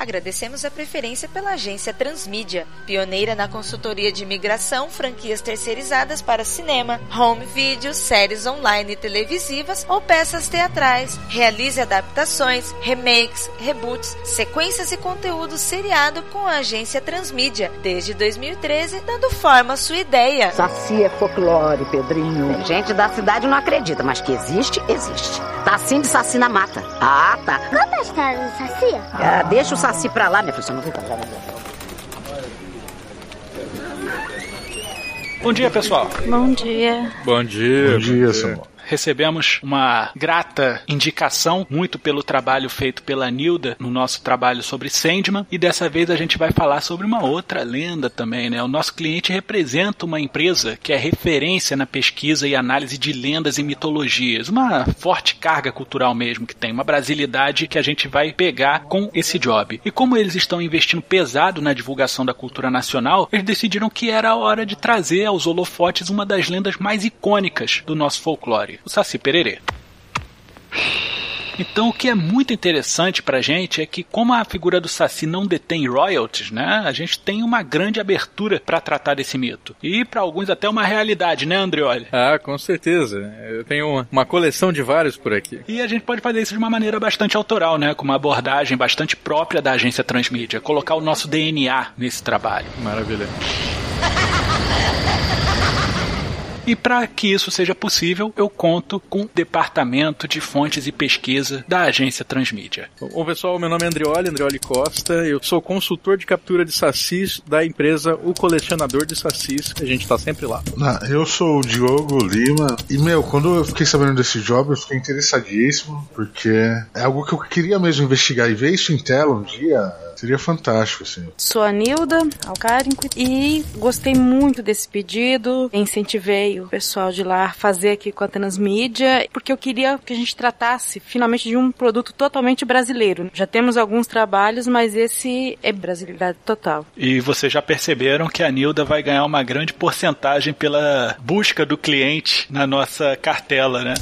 Agradecemos a preferência pela agência Transmídia, pioneira na consultoria de imigração, franquias terceirizadas para cinema, home video, séries online e televisivas ou peças teatrais. Realize adaptações, remakes, reboots, sequências e conteúdo seriado com a agência Transmídia, desde 2013, dando forma à sua ideia. Saci é folclore, Pedrinho. Tem gente da cidade não acredita, mas que existe, existe. Tá assim de Saci na mata. Ah, tá. Conta a história do Saci. Ah, deixa o Saci pra lá, minha filha, você não vai contar. Bom dia, pessoal. Bom dia. Bom dia. Bom dia, Samuel recebemos uma grata indicação, muito pelo trabalho feito pela Nilda no nosso trabalho sobre Sandman, e dessa vez a gente vai falar sobre uma outra lenda também, né? O nosso cliente representa uma empresa que é referência na pesquisa e análise de lendas e mitologias, uma forte carga cultural mesmo que tem, uma brasilidade que a gente vai pegar com esse job. E como eles estão investindo pesado na divulgação da cultura nacional, eles decidiram que era a hora de trazer aos holofotes uma das lendas mais icônicas do nosso folclore o Saci Pererê. Então, o que é muito interessante pra gente é que, como a figura do Saci não detém royalties, né, a gente tem uma grande abertura para tratar desse mito. E para alguns até uma realidade, né, Andreoli? Ah, com certeza. Eu tenho uma, uma, coleção de vários por aqui. E a gente pode fazer isso de uma maneira bastante autoral, né, com uma abordagem bastante própria da agência Transmídia, colocar o nosso DNA nesse trabalho. Maravilha. E para que isso seja possível, eu conto com o Departamento de Fontes e Pesquisa da agência Transmídia. Bom, pessoal, meu nome é Andrioli, Andrioli Costa. Eu sou consultor de captura de sacis da empresa O Colecionador de Sacis. A gente está sempre lá. Ah, eu sou o Diogo Lima. E, meu, quando eu fiquei sabendo desse job, eu fiquei interessadíssimo, porque é algo que eu queria mesmo investigar e ver isso em tela um dia Seria fantástico, assim. Sou a Nilda Alcarinco e gostei muito desse pedido. Incentivei o pessoal de lá fazer aqui com a Transmídia, porque eu queria que a gente tratasse finalmente de um produto totalmente brasileiro. Já temos alguns trabalhos, mas esse é brasilidade total. E vocês já perceberam que a Nilda vai ganhar uma grande porcentagem pela busca do cliente na nossa cartela, né?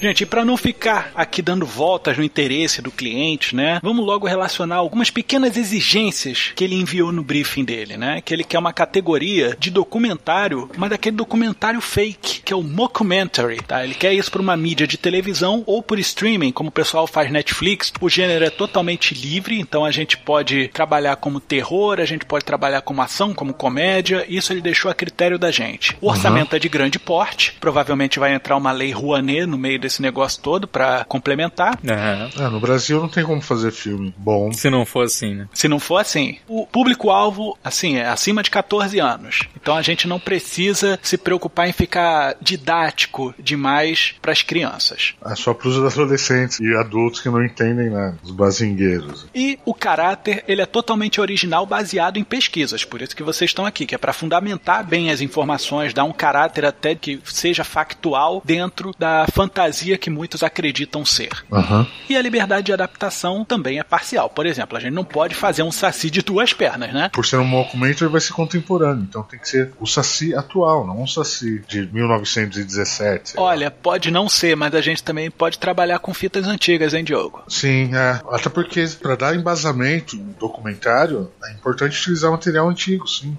Gente, para não ficar aqui dando voltas no interesse do cliente, né? Vamos logo relacionar algumas pequenas exigências que ele enviou no briefing dele, né? Que ele quer uma categoria de documentário, mas daquele documentário fake, que é o mockumentary, tá? Ele quer isso para uma mídia de televisão ou por streaming, como o pessoal faz Netflix. O gênero é totalmente livre, então a gente pode trabalhar como terror, a gente pode trabalhar como ação, como comédia. Isso ele deixou a critério da gente. O orçamento uhum. é de grande porte, provavelmente vai entrar uma lei Rouanet no meio desse negócio todo para complementar. Uhum. É, no Brasil não tem como fazer filme bom. Se não for assim, né? Se não for assim, o público-alvo, assim, é acima de 14 anos. Então a gente não precisa se preocupar em ficar didático demais para as crianças. É só para os adolescentes e adultos que não entendem nada, os bazingueiros. E o caráter, ele é totalmente original, baseado em pesquisas. Por isso que vocês estão aqui, que é para fundamentar bem as informações, dar um caráter até que seja factual dentro da fantasia fantasia que muitos acreditam ser. Uhum. E a liberdade de adaptação também é parcial. Por exemplo, a gente não pode fazer um saci de duas pernas, né? Por ser um mockumentary, vai ser contemporâneo. Então tem que ser o saci atual, não um saci de 1917. Olha, pode não ser, mas a gente também pode trabalhar com fitas antigas, hein, Diogo? Sim, é. Até porque para dar embasamento no documentário, é importante utilizar material antigo, sim.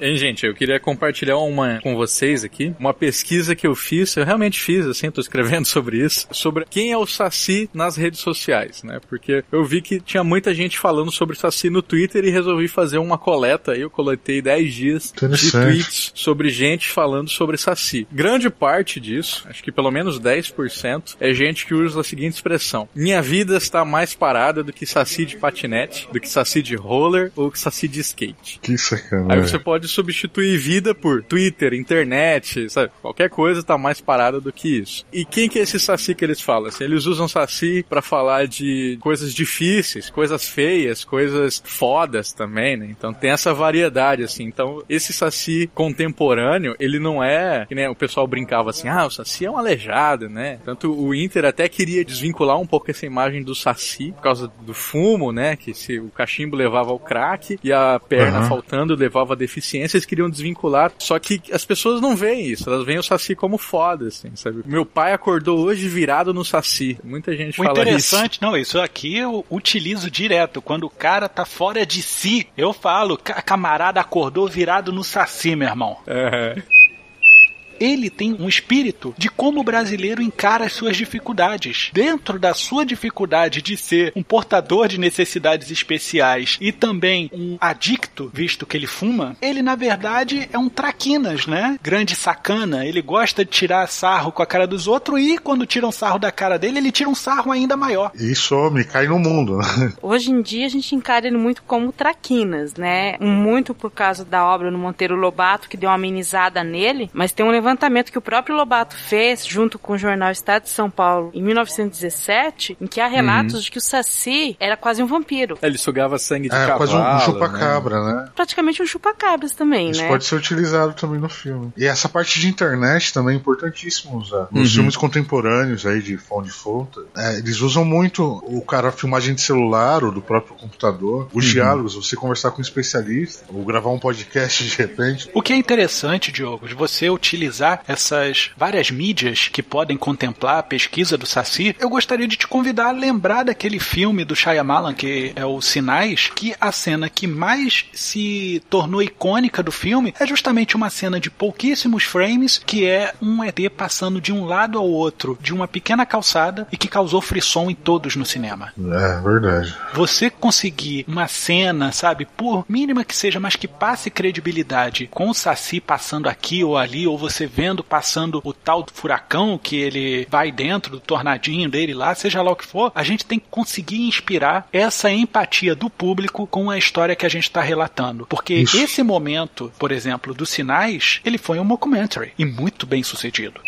Hein, gente, eu queria compartilhar uma com vocês aqui, uma pesquisa que eu fiz, eu realmente fiz, assim, tô escrevendo sobre isso, sobre quem é o Saci nas redes sociais, né? Porque eu vi que tinha muita gente falando sobre Saci no Twitter e resolvi fazer uma coleta, aí eu coletei 10 dias de tweets sobre gente falando sobre Saci. Grande parte disso, acho que pelo menos 10%, é gente que usa a seguinte expressão: Minha vida está mais parada do que Saci de patinete, do que Saci de roller ou que Saci de skate. Que sacanagem. Aí você pode substituir vida por Twitter, internet, sabe? Qualquer coisa tá mais parada do que isso. E quem que é esse saci que eles falam? Assim, eles usam saci para falar de coisas difíceis, coisas feias, coisas fodas também, né? Então tem essa variedade, assim. Então esse saci contemporâneo, ele não é, que né, o pessoal brincava assim, ah, o saci é um aleijado, né? Tanto o Inter até queria desvincular um pouco essa imagem do saci por causa do fumo, né? Que se o cachimbo levava ao crack e a perna uhum. faltando levava a deficiência consciência, eles queriam desvincular. Só que as pessoas não veem isso, elas veem o Saci como foda, assim, sabe? Meu pai acordou hoje virado no Saci. Muita gente O fala interessante, isso. não, isso aqui eu utilizo direto. Quando o cara tá fora de si, eu falo, "Ca- camarada acordou virado no saci, meu irmão. É. Ele tem um espírito de como o brasileiro encara as suas dificuldades. Dentro da sua dificuldade de ser um portador de necessidades especiais e também um adicto, visto que ele fuma, ele na verdade é um traquinas, né? Grande sacana. Ele gosta de tirar sarro com a cara dos outros e quando tiram sarro da cara dele, ele tira um sarro ainda maior. E some, cai no mundo. né? Hoje em dia a gente encara ele muito como traquinas, né? Muito por causa da obra no Monteiro Lobato, que deu uma amenizada nele, mas tem um levantamento que o próprio Lobato fez junto com o jornal Estado de São Paulo em 1917, em que há relatos de que o Saci era quase um vampiro. Ele sugava sangue de É cavalo. quase um, um né? chupa-cabra, né? Praticamente um chupa-cabras também, Isso né? pode ser utilizado também no filme. E essa parte de internet também é importantíssimo usar. Nos Uhum. filmes contemporâneos aí de found footage, é, eles usam muito o cara a filmagem de celular ou do próprio computador, os diálogos, você conversar com um especialista, ou gravar um podcast de repente. O que é interessante, Diogo, de você utilizar essas várias mídias que podem contemplar a pesquisa do Saci, eu gostaria de te convidar a lembrar daquele filme do Shyamalan, que é o Sinais, que a cena que mais se tornou icônica do filme é justamente uma cena de pouquíssimos frames, que é um ET passando de um lado ao outro de uma pequena calçada e que causou frisson em todos no cinema. É, verdade. Você conseguir uma cena, sabe, por mínima que seja, mas que passe credibilidade com o Saci passando aqui ou ali, ou você vendo passando o tal do furacão que ele vai dentro do tornadinho dele lá, seja lá o que for, a gente tem que conseguir inspirar essa empatia do público com a história que a gente está relatando. Porque Isso. esse momento, por exemplo, dos sinais, ele foi um mockumentary e muito bem sucedido.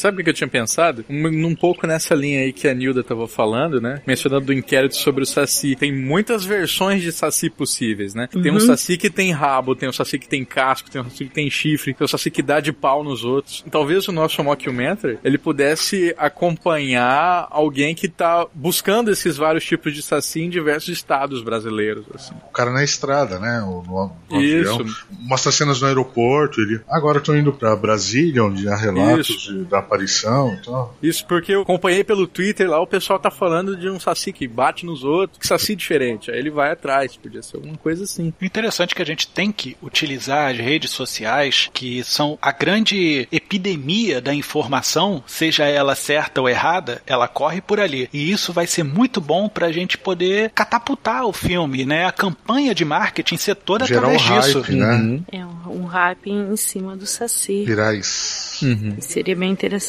Sabe o que eu tinha pensado? Um, num pouco nessa linha aí que a Nilda tava falando, né? Mencionando do inquérito sobre o Saci. Tem muitas versões de Saci possíveis, né? Tem um Saci que tem rabo, tem um Saci que tem casco, tem um Saci que tem chifre, tem um Saci que dá de pau nos outros. Talvez o nosso mockumentary, ele pudesse acompanhar alguém que tá buscando esses vários tipos de Saci em diversos estados brasileiros, assim. O cara na estrada, né? O, no, no Isso. avião. Mostra cenas no aeroporto. Ele, agora eu tô indo pra Brasília, onde há relatos de- da aparição e tal. Isso porque eu acompanhei pelo Twitter lá, o pessoal tá falando de um Saci que bate nos outros, que Saci diferente. Aí ele vai atrás, podia ser alguma coisa assim. O interessante é que a gente tem que utilizar as redes sociais, que são a grande epidemia da informação, seja ela certa ou errada, ela corre por ali. E isso vai ser muito bom pra gente poder catapultar o filme, né? A campanha de marketing ser toda Gerar um através disso. hype, né? É um, um hype em cima do Saci. Virais. Seria bem interessante.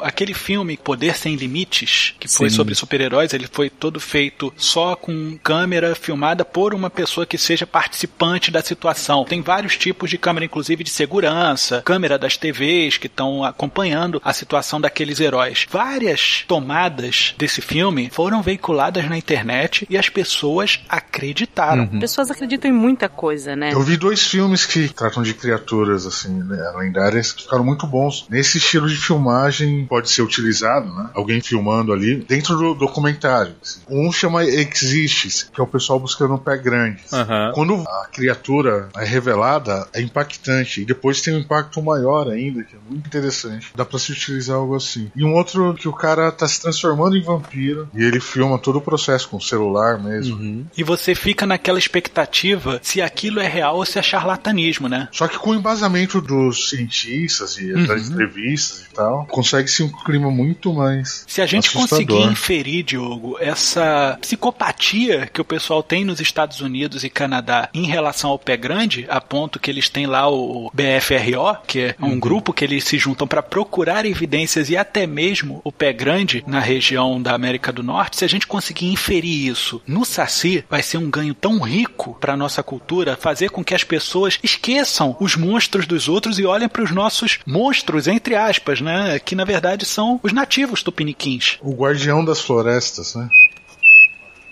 Aquele filme Poder Sem Limites, que foi Sim. sobre super-heróis, ele foi todo feito só com câmera filmada por uma pessoa que seja participante da situação. Tem vários tipos de câmera, inclusive de segurança, câmera das TVs que estão acompanhando a situação daqueles heróis. Várias tomadas desse filme foram veiculadas na internet e as pessoas acreditaram. Pessoas acreditam em muita coisa, né? Eu vi dois filmes que tratam de criaturas assim, né, lendárias que ficaram muito bons. Nesse estilo de filmagem pode ser utilizado, né? Alguém filmando ali dentro do documentário. assim. Um chama Exists, que é o pessoal buscando um pé grande. Aham. Quando a criatura é revelada, é impactante. E depois tem um impacto maior ainda, que é muito interessante. Dá pra se utilizar algo assim. E um outro que o cara tá se transformando em vampiro. E ele filma todo o processo com o celular mesmo. E você fica naquela expectativa se aquilo é real ou se é charlatanismo, né? Só que com o embasamento dos cientistas e das entrevistas e tal, consegue-se um clima muito mais. Se a gente assustador. conseguir inferir, Diogo, essa psicopatia que o pessoal tem nos Estados Unidos e Canadá em relação ao pé grande, a ponto que eles têm lá o BFRO, que é um grupo que eles se juntam para procurar evidências e até mesmo o pé grande na região da América do Norte, se a gente conseguir inferir isso no Saci, vai ser um ganho tão rico para nossa cultura, fazer com que as pessoas esqueçam os monstros dos outros e olhem para os nossos monstros, entre aspas, né? Que na verdade são os nativos tupiniquins. O guardião das florestas, né?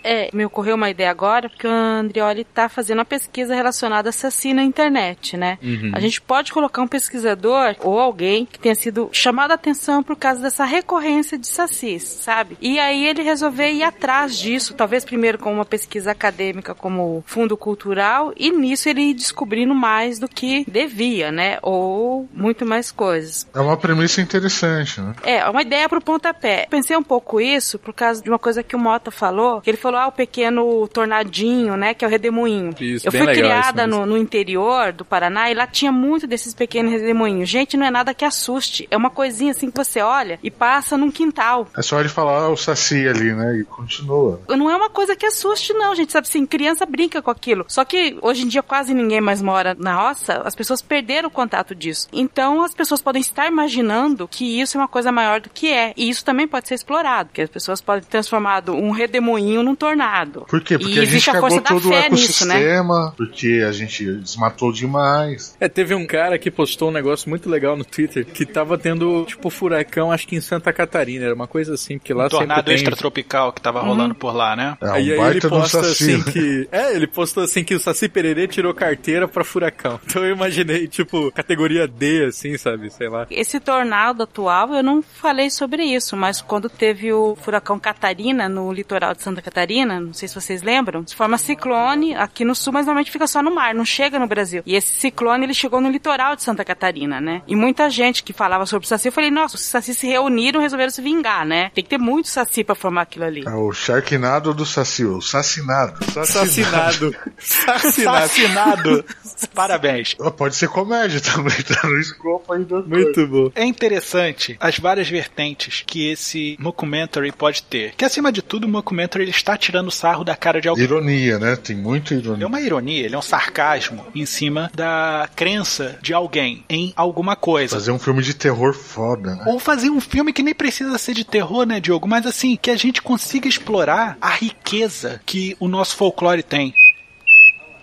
É, me ocorreu uma ideia agora, porque o Andrioli tá fazendo uma pesquisa relacionada a Saci na internet, né? Uhum. A gente pode colocar um pesquisador ou alguém que tenha sido chamado a atenção por causa dessa recorrência de sacis, sabe? E aí ele resolver ir atrás disso, talvez primeiro com uma pesquisa acadêmica como fundo cultural, e nisso ele ir descobrindo mais do que devia, né? Ou muito mais coisas. É uma premissa interessante, né? É, uma ideia pro pontapé. Pensei um pouco isso por causa de uma coisa que o Mota falou, que ele falou, ah, o pequeno tornadinho, né, que é o redemoinho. Isso, Eu bem fui legal criada no, no interior do Paraná e lá tinha muito desses pequenos redemoinhos. Gente, não é nada que assuste. É uma coisinha assim que você olha e passa num quintal. É só ele falar o Saci ali, né? E continua. Não é uma coisa que assuste, não, gente. Sabe assim, criança brinca com aquilo. Só que hoje em dia quase ninguém mais mora na roça, as pessoas perderam o contato disso. Então as pessoas podem estar imaginando que isso é uma coisa maior do que é. E isso também pode ser explorado, porque as pessoas podem transformar um redemoinho num tornado. Por quê? Porque e a gente a cagou todo o fé nisso, né? ecossistema, porque a gente desmatou demais. É, teve um cara que postou um negócio muito legal no Twitter que tava tendo, tipo, furacão, acho que em Santa Catarina, era uma coisa assim, porque lá Um tornado tem... extratropical que tava rolando por lá, né? É um Aí, aí ele posta assim né? que. É, ele postou assim que o Saci Pererê tirou carteira pra furacão. Então eu imaginei, tipo, categoria D, assim, sabe? Sei lá. Esse tornado atual, eu não falei sobre isso, mas quando teve o furacão Catarina no litoral de Santa Catarina, não sei se vocês lembram, se forma ciclone aqui no sul, mas normalmente fica só no mar, não chega no Brasil. E esse ciclone, ele chegou no litoral de Santa Catarina, né? E muita gente que falava sobre o Saci, eu falei, nossa, os Saci se reuniram e resolveram se vingar, né? Tem que ter muito Saci pra formar aquilo ali. É o Sharknado do Saci, o Sacinado. Assassinado. Assassinado. Assassinado. Parabéns. Pode ser comédia também, tá no escopo do Muito bom. É interessante as várias vertentes que esse mockumentary pode ter. Que acima de tudo, o mockumentary ele está tirando sarro da cara de alguém. Ironia, né? Tem muita É ironia. uma ironia, ele é um sarcasmo em cima da crença de alguém em alguma coisa. Fazer um filme de terror foda, né? Ou fazer um filme que nem precisa ser de terror, né, Diogo? Mas assim, que a gente consiga explorar a riqueza que o nosso folclore tem.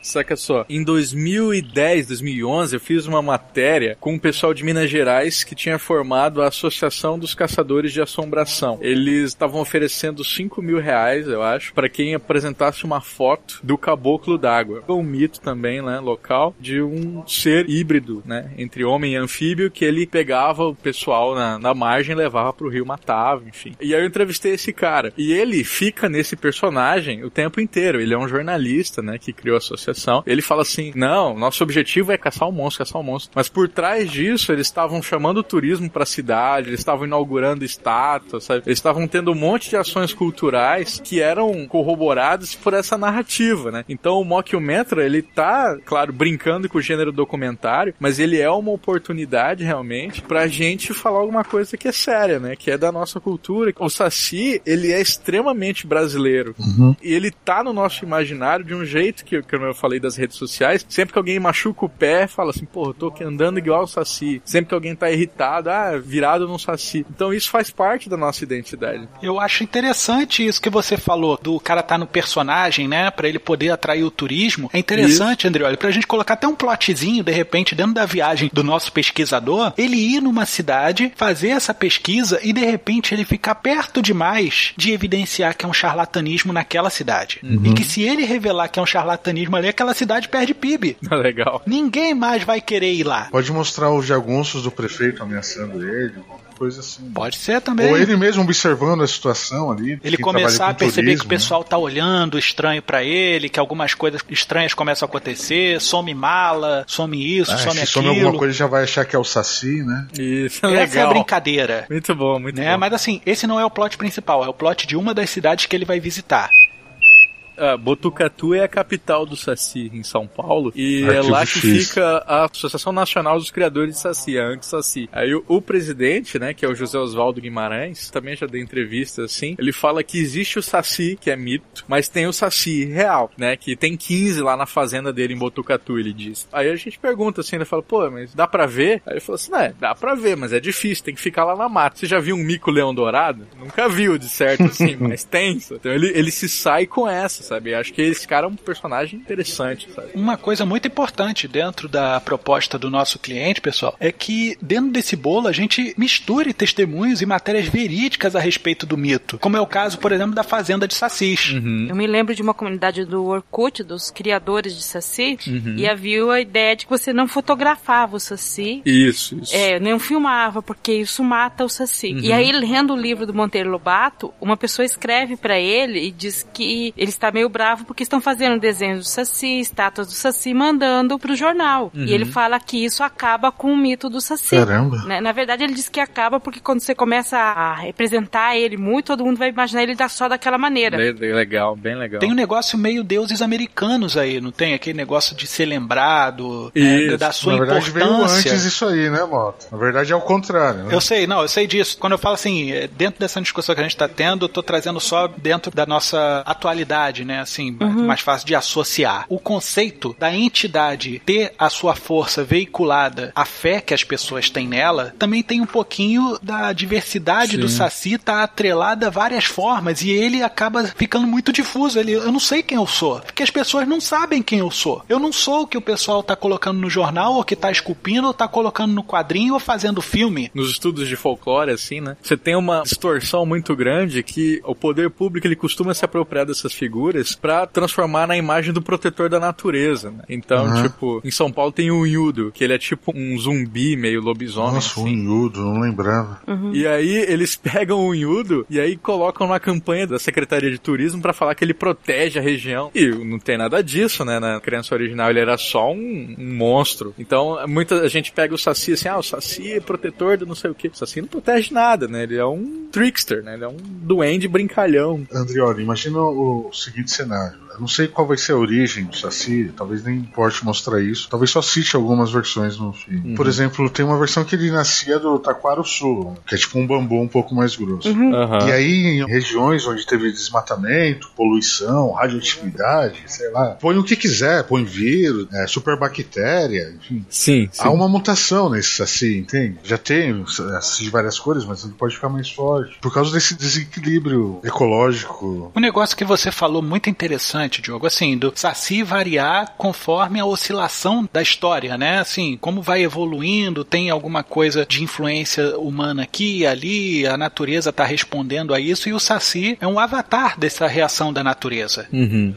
Saca só, em 2010, 2011, eu fiz uma matéria com o pessoal de Minas Gerais que tinha formado a Associação dos Caçadores de Assombração. Eles estavam oferecendo 5 mil reais, eu acho, para quem apresentasse uma foto do caboclo d'água. Um mito também, né, local, de um ser híbrido, né, entre homem e anfíbio, que ele pegava o pessoal na, na margem, levava pro rio, matava, enfim. E aí eu entrevistei esse cara. E ele fica nesse personagem o tempo inteiro. Ele é um jornalista, né, que criou a associação. Ele fala assim: não, nosso objetivo é caçar o monstro, caçar o monstro. Mas por trás disso, eles estavam chamando o turismo pra cidade, eles estavam inaugurando estátuas, sabe? Eles estavam tendo um monte de ações culturais que eram corroboradas por essa narrativa, né? Então o mockumentary, ele tá, claro, brincando com o gênero documentário, mas ele é uma oportunidade realmente pra gente falar alguma coisa que é séria, né? Que é da nossa cultura. O Saci, ele é extremamente brasileiro. E ele tá no nosso imaginário de um jeito que, que eu falei das redes sociais. Sempre que alguém machuca o pé, fala assim, pô, eu tô andando igual o Saci. Sempre que alguém tá irritado, ah, virado num Saci. Então isso faz parte da nossa identidade. Eu acho interessante isso que você falou, do cara tá no personagem, né, Pra ele poder atrair o turismo. É interessante, Andrioli, pra gente colocar até um plotzinho, de repente, dentro da viagem do nosso pesquisador, ele ir numa cidade, fazer essa pesquisa e de repente ele ficar perto demais de evidenciar que é um charlatanismo naquela cidade. E que se ele revelar que é um charlatanismo ali, aquela cidade perde PIB. Legal. Ninguém mais vai querer ir lá. Pode mostrar os jagunços do prefeito ameaçando ele, alguma coisa assim. Pode ser também. Ou ele mesmo observando a situação ali. Ele começar trabalha a com perceber turismo, que o pessoal tá olhando estranho pra ele, que algumas coisas estranhas começam a acontecer, some mala, some isso, Né? Ah, some se aquilo. some alguma coisa, já vai achar que é o Saci, né? Isso, Essa é a legal. brincadeira. muito bom, muito Né? bom. Mas assim, esse não é o plot principal, é o plot de uma das cidades que ele vai visitar. Ah, Botucatu é a capital do Saci em São Paulo e é Arquivo lá que X. fica a Associação Nacional dos Criadores de Saci, a ANC-Saci. Aí o, o presidente, né, que é o José Oswaldo Guimarães, também já dei entrevista assim, ele fala que existe o Saci, que é mito, mas tem o Saci real, né, que tem 15 lá na fazenda dele em Botucatu, ele diz. Aí a gente pergunta assim, ele fala, pô, mas dá pra ver? Aí ele falou assim, é, dá pra ver, mas é difícil, tem que ficar lá na mata. Você já viu um mico-leão dourado? Nunca viu, de certo, assim, mas tem. Então ele, ele se sai com essa, sabe? Acho que esse cara é um personagem interessante, sabe? Uma coisa muito importante dentro da proposta do nosso cliente, pessoal, é que dentro desse bolo a gente misture testemunhos e matérias verídicas a respeito do mito. Como é o caso, por exemplo, da Fazenda de Sassis. Uhum. Eu me lembro de uma comunidade do Orkut, dos criadores de Saci, Uhum. e havia a ideia de que você não fotografava o Saci. Isso, isso. É, não filmava, porque isso mata o Saci. E aí, lendo o livro do Monteiro Lobato, uma pessoa escreve pra ele e diz que ele está meio bravo porque estão fazendo desenhos do Saci, estátuas do Saci, mandando pro jornal. E ele fala que isso acaba com o mito do Saci. Caramba. Né? Na verdade, ele diz que acaba porque quando você começa a representar ele muito, todo mundo vai imaginar ele da- só daquela maneira. Le- Legal, bem legal. Tem um negócio meio deuses americanos aí, não tem? Aquele negócio de ser lembrado, né, da sua Na verdade veio importância. antes isso aí, né, Mota? Na verdade é o contrário, né? Eu sei, não, eu sei disso. Quando eu falo assim, é, dentro dessa discussão que a gente está tendo, eu tô trazendo só dentro da nossa atualidade, né? Assim, mais fácil de associar. O conceito da entidade ter a sua força veiculada, a fé que as pessoas têm nela, também tem um pouquinho da diversidade do Sim. Saci tá atrelada a várias formas e ele acaba ficando muito difuso. Ele, eu não sei quem eu sou, porque as pessoas não sabem quem eu sou. Eu não sou o que o pessoal tá colocando no jornal, ou que tá esculpindo, ou tá colocando no quadrinho, ou fazendo filme. nos estudos de folclore, assim, né? Você tem uma distorção muito grande que o poder público ele costuma se apropriar dessas figuras pra transformar na imagem do protetor da natureza, né? Então, Uhum. tipo, em São Paulo tem o Yudo, que ele é tipo um zumbi meio lobisomem. Nossa, um assim. Yudo, não lembrava. E aí eles pegam o Yudo e aí colocam na campanha da Secretaria de Turismo pra falar que ele protege a região. E não tem nada disso, né? Na criança original ele era só um, um monstro. Então muita gente pega o Saci assim, ah, o Saci é protetor do não sei o que. O Saci não protege nada, né? Ele é um trickster, né? Ele é um duende brincalhão. Andrioli, imagina o seguinte cenário. Eu não sei qual vai ser a origem do Saci, talvez nem importe mostrar isso. Talvez só cite algumas versões no filme. Por exemplo, tem uma versão que ele nascia do taquaro sul, que é tipo um bambu um pouco mais grosso. Aham. E aí, em regiões onde teve desmatamento, poluição, radioatividade, sei lá, põe o que quiser, põe vírus, é, superbactéria, enfim. Sim, sim. Há uma mutação nesse saci, entende? Já tem saci de várias cores, mas ele pode ficar mais forte. Por causa desse desequilíbrio ecológico. Um negócio que você falou muito interessante, Diogo, assim, do Saci variar conforme a oscilação da história, né? Assim, como vai evoluindo, tem alguma coisa de influência humana aqui ali, a natureza tá respondendo a isso, e o Saci é um avatar dessa reação da natureza. Uhum.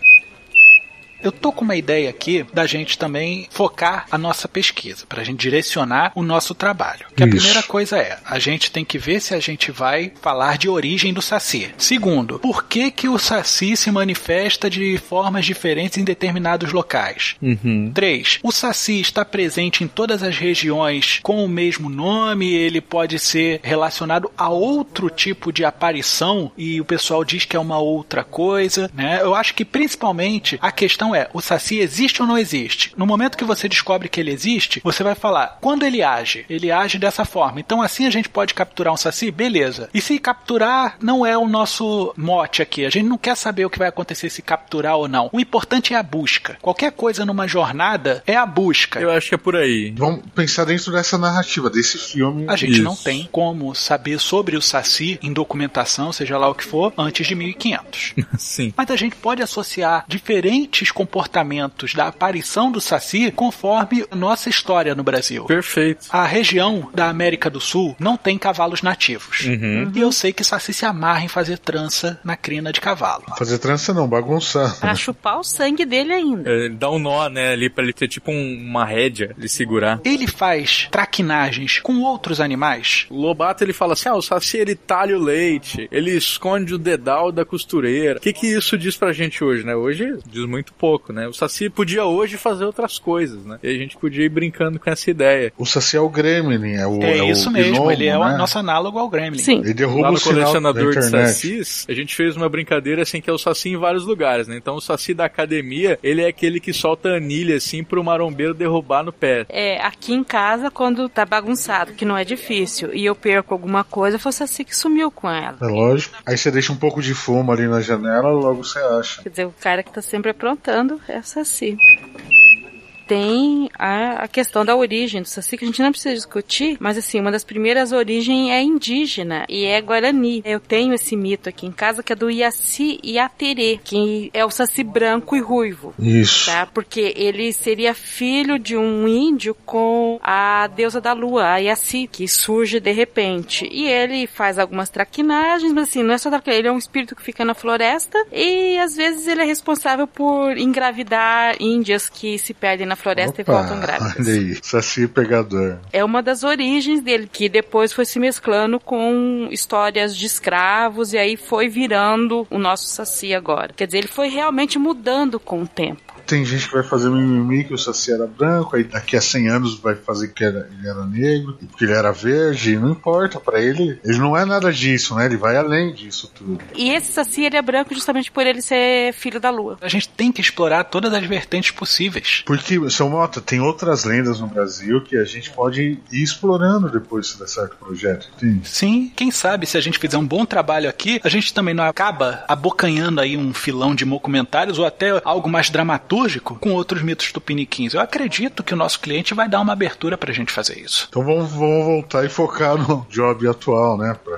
Eu tô com uma ideia aqui da gente também focar a nossa pesquisa, pra gente direcionar o nosso trabalho. Que a Isso. primeira coisa é, a gente tem que ver se a gente vai falar de origem do Saci. Segundo, por que que o Saci se manifesta de formas diferentes em determinados locais? Uhum. 3. O Saci está presente em todas as regiões com o mesmo nome, ele pode ser relacionado a outro tipo de aparição e o pessoal diz que é uma outra coisa, né? Eu acho que principalmente a questão é, o Saci existe ou não existe? No momento que você descobre que ele existe, você vai falar, quando ele age? Ele age dessa forma. Então assim a gente pode capturar um Saci? Beleza. E se capturar não é o nosso mote aqui, a gente não quer saber o que vai acontecer se capturar ou não. O importante é a busca. Qualquer coisa numa jornada é a busca. Eu acho que é por aí. Vamos pensar dentro dessa narrativa, desse filme. A gente Isso. não tem como saber sobre o Saci em documentação, seja lá o que for, antes de 1500. Sim. Mas a gente pode associar diferentes comportamentos da aparição do Saci conforme nossa história no Brasil. Perfeito. A região da América do Sul não tem cavalos nativos. Uhum. E eu sei que Saci se amarra em fazer trança na crina de cavalo. Fazer trança não, bagunçar. Pra chupar o sangue dele ainda. É, dá um nó, né, ali pra ele ter tipo um- uma rédea, ele segurar. Ele faz traquinagens com outros animais. O Lobato ele fala assim: ah, o Saci ele talha o leite, ele esconde o dedal da costureira. O que que isso diz pra gente hoje, né? Hoje diz muito pouco, né? O Saci podia hoje fazer outras coisas, né? E a gente podia ir brincando com essa ideia. O Saci é o Gremlin, é o. É, é isso o mesmo, gnomo, ele é o né? nosso análogo ao Gremlin. Sim. Ele derruba Lá o no da colecionador de sacis, a gente fez uma brincadeira assim que é o saci em vários lugares, né? Então o saci da academia, ele é aquele que solta anilha assim pro marombeiro derrubar no pé. É, aqui em casa, quando tá bagunçado, que não é difícil, e eu perco alguma coisa, foi o Saci que sumiu com ela. É lógico. Aí você deixa um pouco de fumo ali na janela, logo você acha. Quer dizer, o cara que tá sempre aprontando o Saci. Tem a, a questão da origem do Saci, que a gente não precisa discutir, mas assim, uma das primeiras origens é indígena e é Guarani. Eu tenho esse mito aqui em casa que é do Iaci Iaterê, que é o Saci branco e ruivo. Isso. Tá? Porque ele seria filho de um índio com a deusa da lua, a Iaci, que surge de repente. E ele faz algumas traquinagens, mas assim, não é só traquinagem, ele é um espírito que fica na floresta e às vezes ele é responsável por engravidar índias que se perdem na floresta Opa, e voltam grávidas. Olha aí, Saci pegador. É uma das origens dele, que depois foi se mesclando com histórias de escravos e aí foi virando o nosso Saci agora. Quer dizer, ele foi realmente mudando com o tempo. Tem gente que vai fazer mimimi que o Saci era branco, aí daqui a 100 anos vai fazer que era- ele era negro, porque ele era verde, não importa, pra ele, ele não é nada disso, né? Ele vai além disso tudo. E esse Saci, ele é branco justamente por ele ser filho da lua. A gente tem que explorar todas as vertentes possíveis. Porque, seu Mota, tem outras lendas no Brasil que a gente pode ir explorando depois de certo projeto. Tem. Sim, quem sabe se a gente fizer um bom trabalho aqui, a gente também não acaba abocanhando aí um filão de documentários ou até algo mais dramatúrgico com outros mitos tupiniquins. Eu acredito que o nosso cliente vai dar uma abertura pra gente fazer isso. Então vamos, vamos voltar e focar no job atual, né? Pra...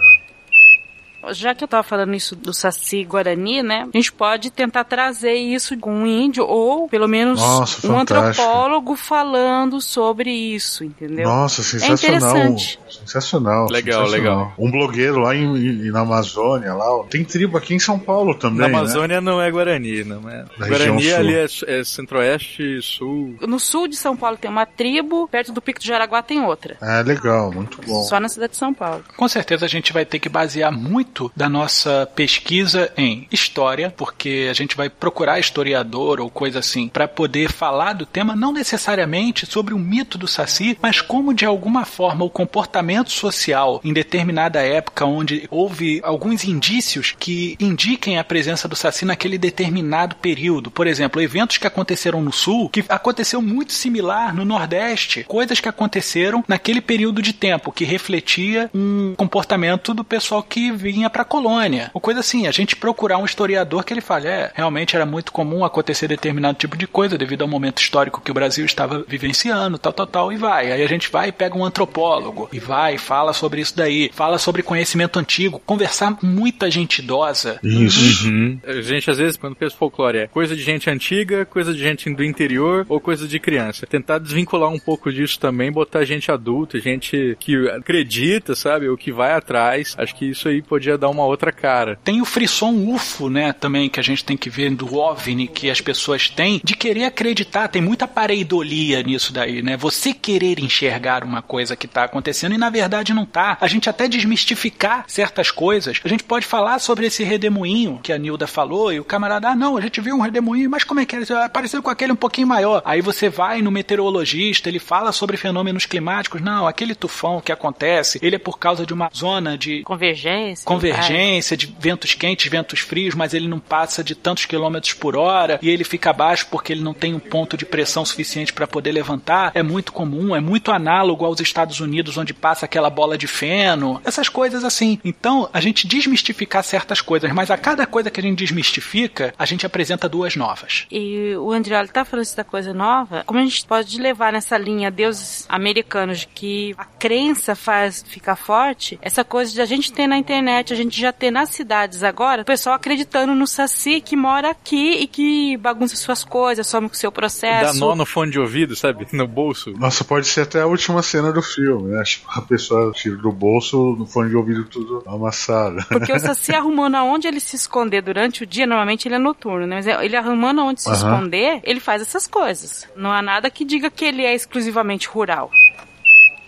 Já que eu tava falando isso do Saci Guarani, né? A gente pode tentar trazer isso com um índio ou pelo menos Nossa, um fantástico. antropólogo falando sobre isso, entendeu? Nossa, É sensacional. interessante. sensacional. Legal, sensacional. legal. Um blogueiro lá em, em- na Amazônia, lá. ó. Tem tribo aqui em São Paulo também. Na né? Amazônia não é Guarani, não é? Da Guarani ali é, é centro-oeste, sul. No sul de São Paulo tem uma tribo, perto do Pico de Jaraguá tem outra. É legal, muito bom. Só na cidade de São Paulo. Com certeza a gente vai ter que basear muito da nossa pesquisa em história, porque a gente vai procurar historiador ou coisa assim para poder falar do tema, não necessariamente sobre o mito do Saci, mas como de alguma forma o comportamento social em determinada época onde houve alguns indícios que indiquem a presença do Saci naquele determinado período. Por exemplo, eventos que aconteceram no sul, que aconteceu muito similar no Nordeste, coisas que aconteceram naquele período de tempo que refletia um comportamento do pessoal que vinha para a colônia. Ou coisa assim, a gente procurar um historiador que ele fale, é, realmente era muito comum acontecer determinado tipo de coisa devido ao momento histórico que o Brasil estava vivenciando, tal, tal, tal, e vai. Aí a gente vai e pega um antropólogo e vai, fala sobre isso daí, fala sobre conhecimento antigo, conversar com muita gente idosa. Isso. A gente, às vezes, quando pensa folclore, é coisa de gente antiga, coisa de gente do interior ou coisa de criança. Tentar desvincular um pouco disso também, botar gente adulta, gente que acredita, sabe, ou que vai atrás. Acho que isso aí podia dar uma outra cara. Tem o frisson UFO, né, também, que a gente tem que ver do OVNI que as pessoas têm, de querer acreditar. Tem muita pareidolia nisso daí, né? Você querer enxergar uma coisa que tá acontecendo e na verdade não tá. A gente até desmistificar certas coisas. A gente pode falar sobre esse redemoinho que a Nilda falou e o camarada, ah, não, a gente viu um redemoinho, mas como é que é? Parecido com aquele um pouquinho maior. Aí você vai no meteorologista, ele fala sobre fenômenos climáticos. Não, aquele tufão que acontece, ele é por causa de uma zona de Convergência. convergência de ventos quentes, ventos frios, mas ele não passa de tantos quilômetros por hora e ele fica abaixo porque ele não tem um ponto de pressão suficiente para poder levantar. É muito comum, é muito análogo aos Estados Unidos, onde passa aquela bola de feno, essas coisas assim. Então, a gente desmistificar certas coisas, mas a cada coisa que a gente desmistifica, a gente apresenta duas novas. E o Andrioli tá falando isso da coisa nova. Como a gente pode levar nessa linha deuses americanos que a crença faz ficar forte, essa coisa de a gente ter na internet, a gente já ter nas cidades agora, o pessoal acreditando no Saci que mora aqui e que bagunça suas coisas, some com o seu Dá processo. nó no fone de ouvido, sabe? No bolso. Nossa, pode ser até a última cena do filme, né? Tipo, a pessoa tira do bolso, no fone de ouvido tudo amassado. Porque o Saci arrumando aonde ele se esconder durante o dia, normalmente ele é noturno, né? Mas ele arrumando aonde se Aham. esconder, ele faz essas coisas. Não há nada que diga que ele é exclusivamente rural.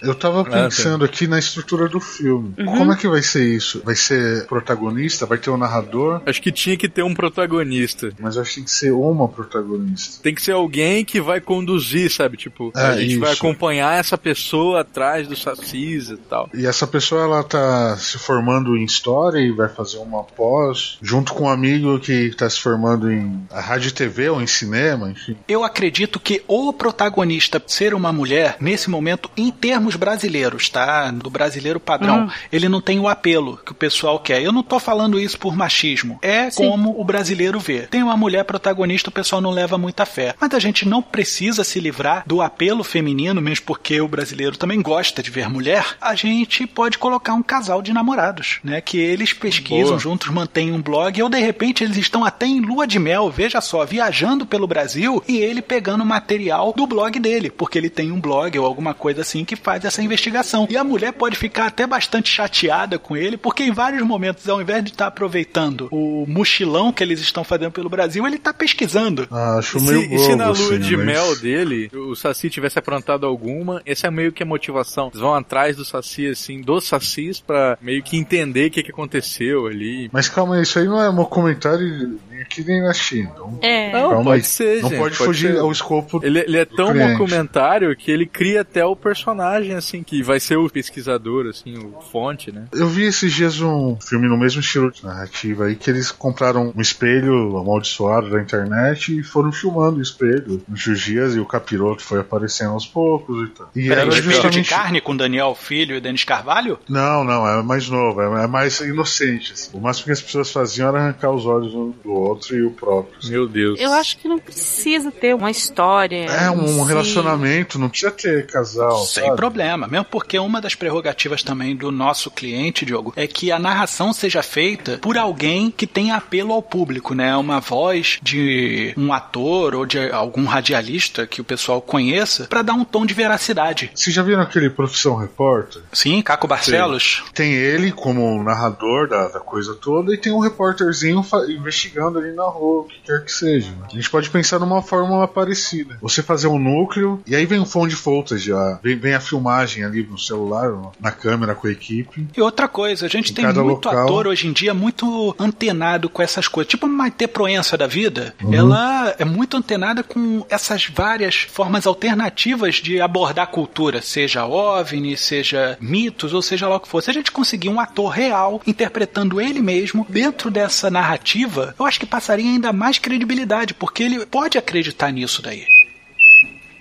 Eu tava pensando aqui na estrutura do filme. Como é que vai ser isso? Vai ser protagonista? Vai ter um narrador? Acho que tinha que ter um protagonista. Mas acho que tem que ser uma protagonista. Tem que ser alguém que vai conduzir, sabe? Tipo, a É, gente vai isso. acompanhar essa pessoa atrás dos sacis e tal. E essa pessoa, ela tá se formando em história e vai fazer uma pós, junto com um amigo que tá se formando em rádio e TV ou em cinema, enfim. Eu acredito que o protagonista ser uma mulher, nesse momento, em termos dos brasileiros, tá? Do brasileiro padrão. Hum. Ele não tem o apelo que o pessoal quer. Eu não tô falando isso por machismo. É Sim. como o brasileiro vê. Tem uma mulher protagonista, o pessoal não leva muita fé. Mas a gente não precisa se livrar do apelo feminino, mesmo porque o brasileiro também gosta de ver mulher. A gente pode colocar um casal de namorados, né? Que eles pesquisam Boa. juntos, mantêm um blog, ou de repente eles estão até em lua de mel, veja só, viajando pelo Brasil e ele pegando material do blog dele, porque ele tem um blog ou alguma coisa assim que faz essa investigação. E a mulher pode ficar até bastante chateada com ele, porque em vários momentos, ao invés de estar tá aproveitando o mochilão que eles estão fazendo pelo Brasil, ele está pesquisando. Ah, acho meio se, bobo, se na lua assim, de mas... mel dele o Saci tivesse aprontado alguma, essa é meio que a motivação. Eles vão atrás do Saci, assim, dos Sacis, pra meio que entender o que, que aconteceu ali. Mas calma aí, isso aí não é um comentário nem aqui nem na China. Então, é. Não, calma pode aí. ser, Não gente, pode, pode fugir ser. ao escopo. Ele, ele é tão documentário que ele cria até o personagem, assim, que vai ser o pesquisador, assim, o fonte, né? Eu vi esses dias um filme no mesmo estilo de narrativa aí, que eles compraram um espelho amaldiçoado da internet e foram filmando o espelho nos dias e o capiroto foi aparecendo aos poucos e tal. E Peraí, era justamente... de carne com Daniel Filho e Denis Carvalho? Não, não, é mais novo, é mais inocente. Assim. O máximo que as pessoas faziam era arrancar os olhos um do outro e o próprio. Assim. Meu Deus. Eu acho que não precisa ter uma história. É, um, relacionamento, não precisa ter casal. Sem sabe? problema, mesmo porque uma das prerrogativas também do nosso cliente, Diogo, é que a narração seja feita por alguém que tenha apelo ao público, né? Uma voz de um ator ou de algum radialista que o pessoal conheça para dar um tom de veracidade. Vocês já viram aquele Profissão Repórter? Sim, Caco Barcelos. Sim. Tem ele como narrador da, da, coisa toda e tem um repórterzinho investigando ali na rua, o que quer que seja. A gente pode pensar numa fórmula parecida. Você fazer um núcleo e aí vem um phone de footage, já, vem, vem, a filmagem ali no celular, na câmera com a equipe. E outra coisa, a gente tem muito local. ator hoje em dia muito antenado com essas coisas. Tipo a Maite Proença da vida, uhum. ela é muito antenada com essas várias formas alternativas de abordar a cultura, seja OVNI, seja mitos, ou seja lá o que for. Se a gente conseguir um ator real interpretando ele mesmo dentro dessa narrativa, eu acho que passaria ainda mais credibilidade, porque ele pode acreditar nisso daí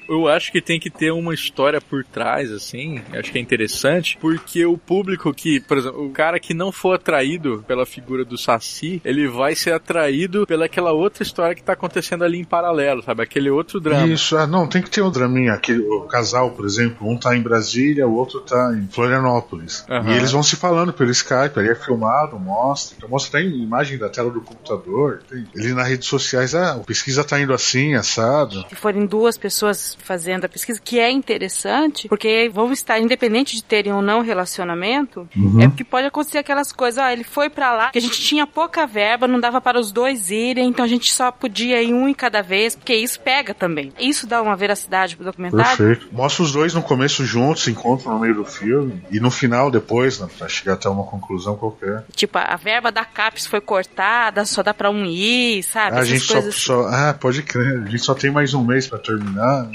eu acho que tem que ter uma história por trás, assim. Acho que é interessante, porque o público que, por exemplo, o cara que não for atraído pela figura do Saci, ele vai ser atraído pelaquela outra história que tá acontecendo ali em paralelo, sabe? Aquele outro drama. Isso, ah, não, tem que ter um draminha. Aquele, o casal, por exemplo, um tá em Brasília, o outro tá em Florianópolis. Uhum. E eles vão se falando pelo Skype, ali é filmado, mostra. Então mostra até imagem da tela do computador. Tem. Ele nas redes sociais, ah, a pesquisa tá indo assim, assado. Se forem duas pessoas fazendo a pesquisa, que é interessante, porque vão estar, independente de terem ou não relacionamento, uhum. é porque pode acontecer aquelas coisas, ah, ele foi para lá, que a gente tinha pouca verba, não dava para os dois irem, então a gente só podia ir um em cada vez, porque isso pega também. Isso dá uma veracidade pro documentário. Perfeito. Mostra os dois no começo juntos, se encontram no meio do filme, e no final, depois, né, pra chegar até uma conclusão qualquer. Tipo, a verba da CAPES foi cortada, só dá pra um ir, sabe? Ah, a gente só, assim. só, Ah, pode crer. A gente só tem mais um mês para terminar, né?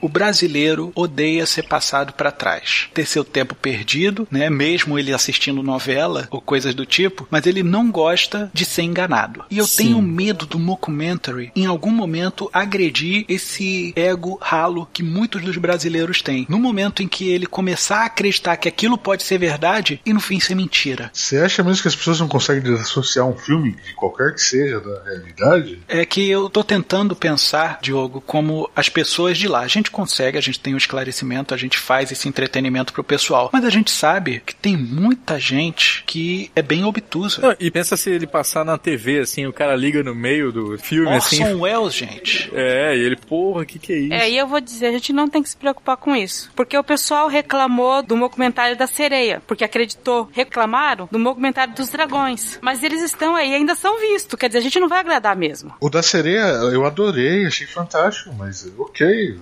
O brasileiro odeia ser passado para trás, ter seu tempo perdido, né? Mesmo ele assistindo novela ou coisas do tipo, mas ele não gosta de ser enganado. E eu Sim. tenho medo do mockumentary em algum momento agredir esse ego ralo que muitos dos brasileiros têm. No momento em que ele começar a acreditar que aquilo pode ser verdade e no fim ser mentira. Você acha mesmo que as pessoas não conseguem desassociar um filme de qualquer que seja da realidade? É que eu tô tentando pensar, Diogo, como as pessoas de lá. A gente gente consegue, a gente tem o um esclarecimento, a gente faz esse entretenimento pro pessoal. Mas a gente sabe que tem muita gente que é bem obtusa. Não, e pensa se ele passar na TV, assim, o cara liga no meio do filme, Orson assim. Welles, gente. É, e ele, porra, que que é isso? É, e eu vou dizer, a gente não tem que se preocupar com isso. Porque o pessoal reclamou do documentário da sereia, porque acreditou. Reclamaram do documentário dos dragões. Mas eles estão aí, ainda são vistos. Quer dizer, a gente não vai agradar mesmo. O da sereia eu adorei, achei fantástico, mas ok.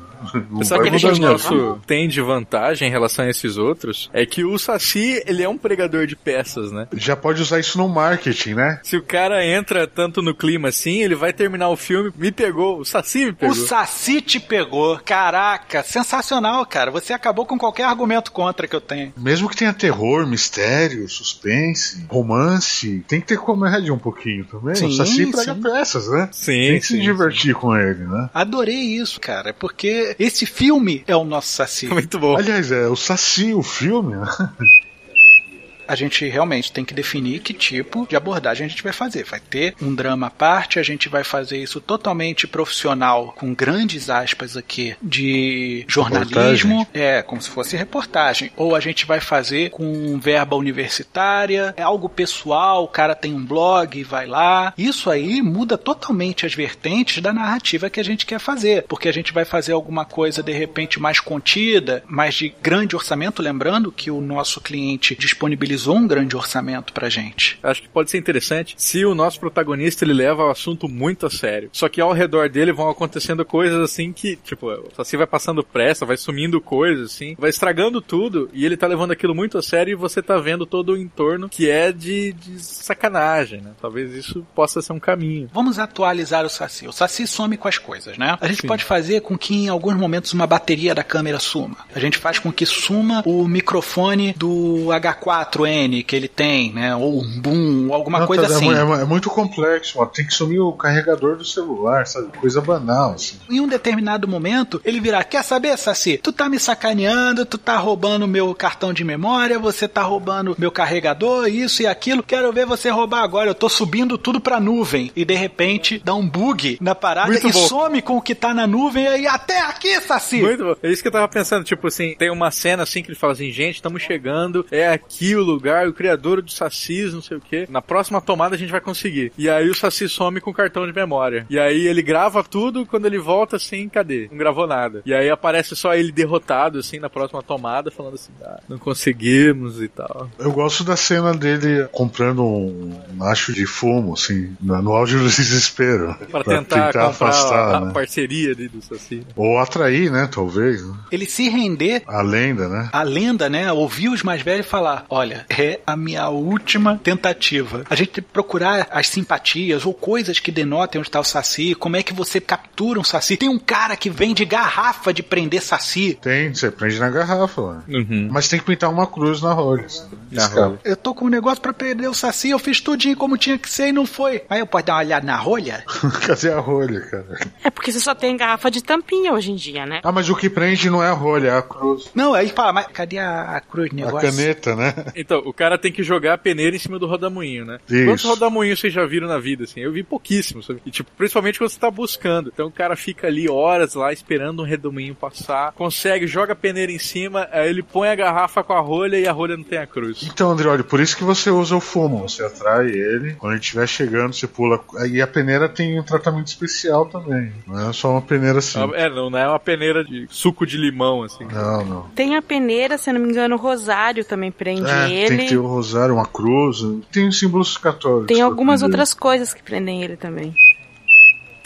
Só que a gente nosso tem de vantagem em relação a esses outros é que o Saci, ele é um pregador de peças, né? Já pode usar isso no marketing, né? Se o cara entra tanto no clima assim, ele vai terminar o filme, me pegou, o Saci me pegou. O Saci te pegou, caraca, sensacional, cara. Você acabou com qualquer argumento contra que eu tenho. Mesmo que tenha terror, mistério, suspense, romance, tem que ter comédia um pouquinho também. Sim, o Saci prega sim. peças, né? Sim. Tem que sim, se divertir sim. com ele, né? Adorei isso, cara, porque Esse filme é o nosso Saci. Muito bom. Aliás, é o Saci, o filme? a gente realmente tem que definir que tipo de abordagem a gente vai fazer. Vai ter um drama à parte, a gente vai fazer isso totalmente profissional, com grandes aspas aqui, de jornalismo, Reportagem. é, como se fosse reportagem. Ou a gente vai fazer com verba universitária, é algo pessoal, o cara tem um blog e vai lá. Isso aí muda totalmente as vertentes da narrativa que a gente quer fazer, porque a gente vai fazer alguma coisa de repente mais contida, mais de grande orçamento, lembrando que o nosso cliente disponibilizou um grande orçamento pra gente. Acho que pode ser interessante se o nosso protagonista ele leva o assunto muito a sério. Só que ao redor dele vão acontecendo coisas assim que, tipo, o Saci vai passando pressa, vai sumindo coisas assim, vai estragando tudo e ele tá levando aquilo muito a sério e você tá vendo todo o entorno que é de, de sacanagem, né? Talvez isso possa ser um caminho. Vamos atualizar o Saci. O Saci some com as coisas, né? A gente Sim. pode fazer com que em alguns momentos uma bateria da câmera suma. A gente faz com que suma o microfone do H4N que ele tem, né? Ou um boom, ou alguma Não, coisa tá- é assim. É, é muito complexo, mano. Tem que sumir o carregador do celular, sabe? Coisa banal, assim. Em um determinado momento, ele virá, quer saber, Saci? Tu tá me sacaneando, tu tá roubando meu cartão de memória, você tá roubando meu carregador, isso e aquilo. Quero ver você roubar agora. Eu tô subindo tudo pra nuvem. E de repente dá um bug na parada Muito e bom. some com o que tá na nuvem e aí até aqui, Saci! Muito bom. É isso que eu tava pensando, tipo assim, tem uma cena assim que ele fala assim, gente, estamos chegando, é aqui o lugar, o criador do Sacis, não sei o que. Na próxima tomada a gente vai conseguir. E aí o Saci some com o cartão de memória. E aí ele grava tudo, quando ele volta assim, cadê? Não gravou nada. E aí aparece só ele derrotado assim na próxima tomada, falando assim, ah, não conseguimos e tal. Eu gosto da cena dele comprando um macho de fumo, assim, no auge do desespero. Pra tentar, comprar afastar, a, a né? parceria ali do Saci. né? Ou atrair, né? Talvez. né? Ele se render A lenda, né? a lenda, né? Ouvir os mais velhos falar: olha, é a minha última tentativa. A gente tem que procurar as simpatias ou coisas que denotem onde está o Saci, como é que você captura um Saci. Tem um cara que vende garrafa de prender Saci. Tem, você prende na garrafa lá. Uhum. Mas tem que pintar uma cruz na rolha. assim? Na Escapa. rolha. Eu tô com um negócio pra perder o Saci, eu fiz tudinho como tinha que ser e não foi. Aí eu posso dar uma olhada na rolha? Cadê a rolha, cara? É porque você só tem garrafa de tampinha hoje em dia, né? Ah, mas o que prende não é a rolha, é a cruz. Não, aí fala, mas cadê a, a cruz do A negócio? caneta, né? Então, o cara tem que jogar a peneira em cima do rodamuinho, né? Isso. Quantos rodamuinhos vocês já viram na vida, assim? Eu vi pouquíssimos, sabe? E, tipo, principalmente quando você tá buscando. Então o cara fica ali horas lá esperando um redemoinho passar, consegue, joga a peneira em cima, aí ele põe a garrafa com a rolha e a rolha não tem a cruz. Então, André, olha, por isso que você usa o fumo. Você atrai ele, quando ele estiver chegando, você pula. E a peneira tem um tratamento especial também. Não é só uma peneira assim. É, não, não é uma peneira de suco de limão, assim. Não, não. Tem a peneira, se não me engano, o rosário também prende É, ele. Tem que ter o rosário, uma cruz. Tem os símbolos católicos. Tem algumas outras coisas que prendem ele também.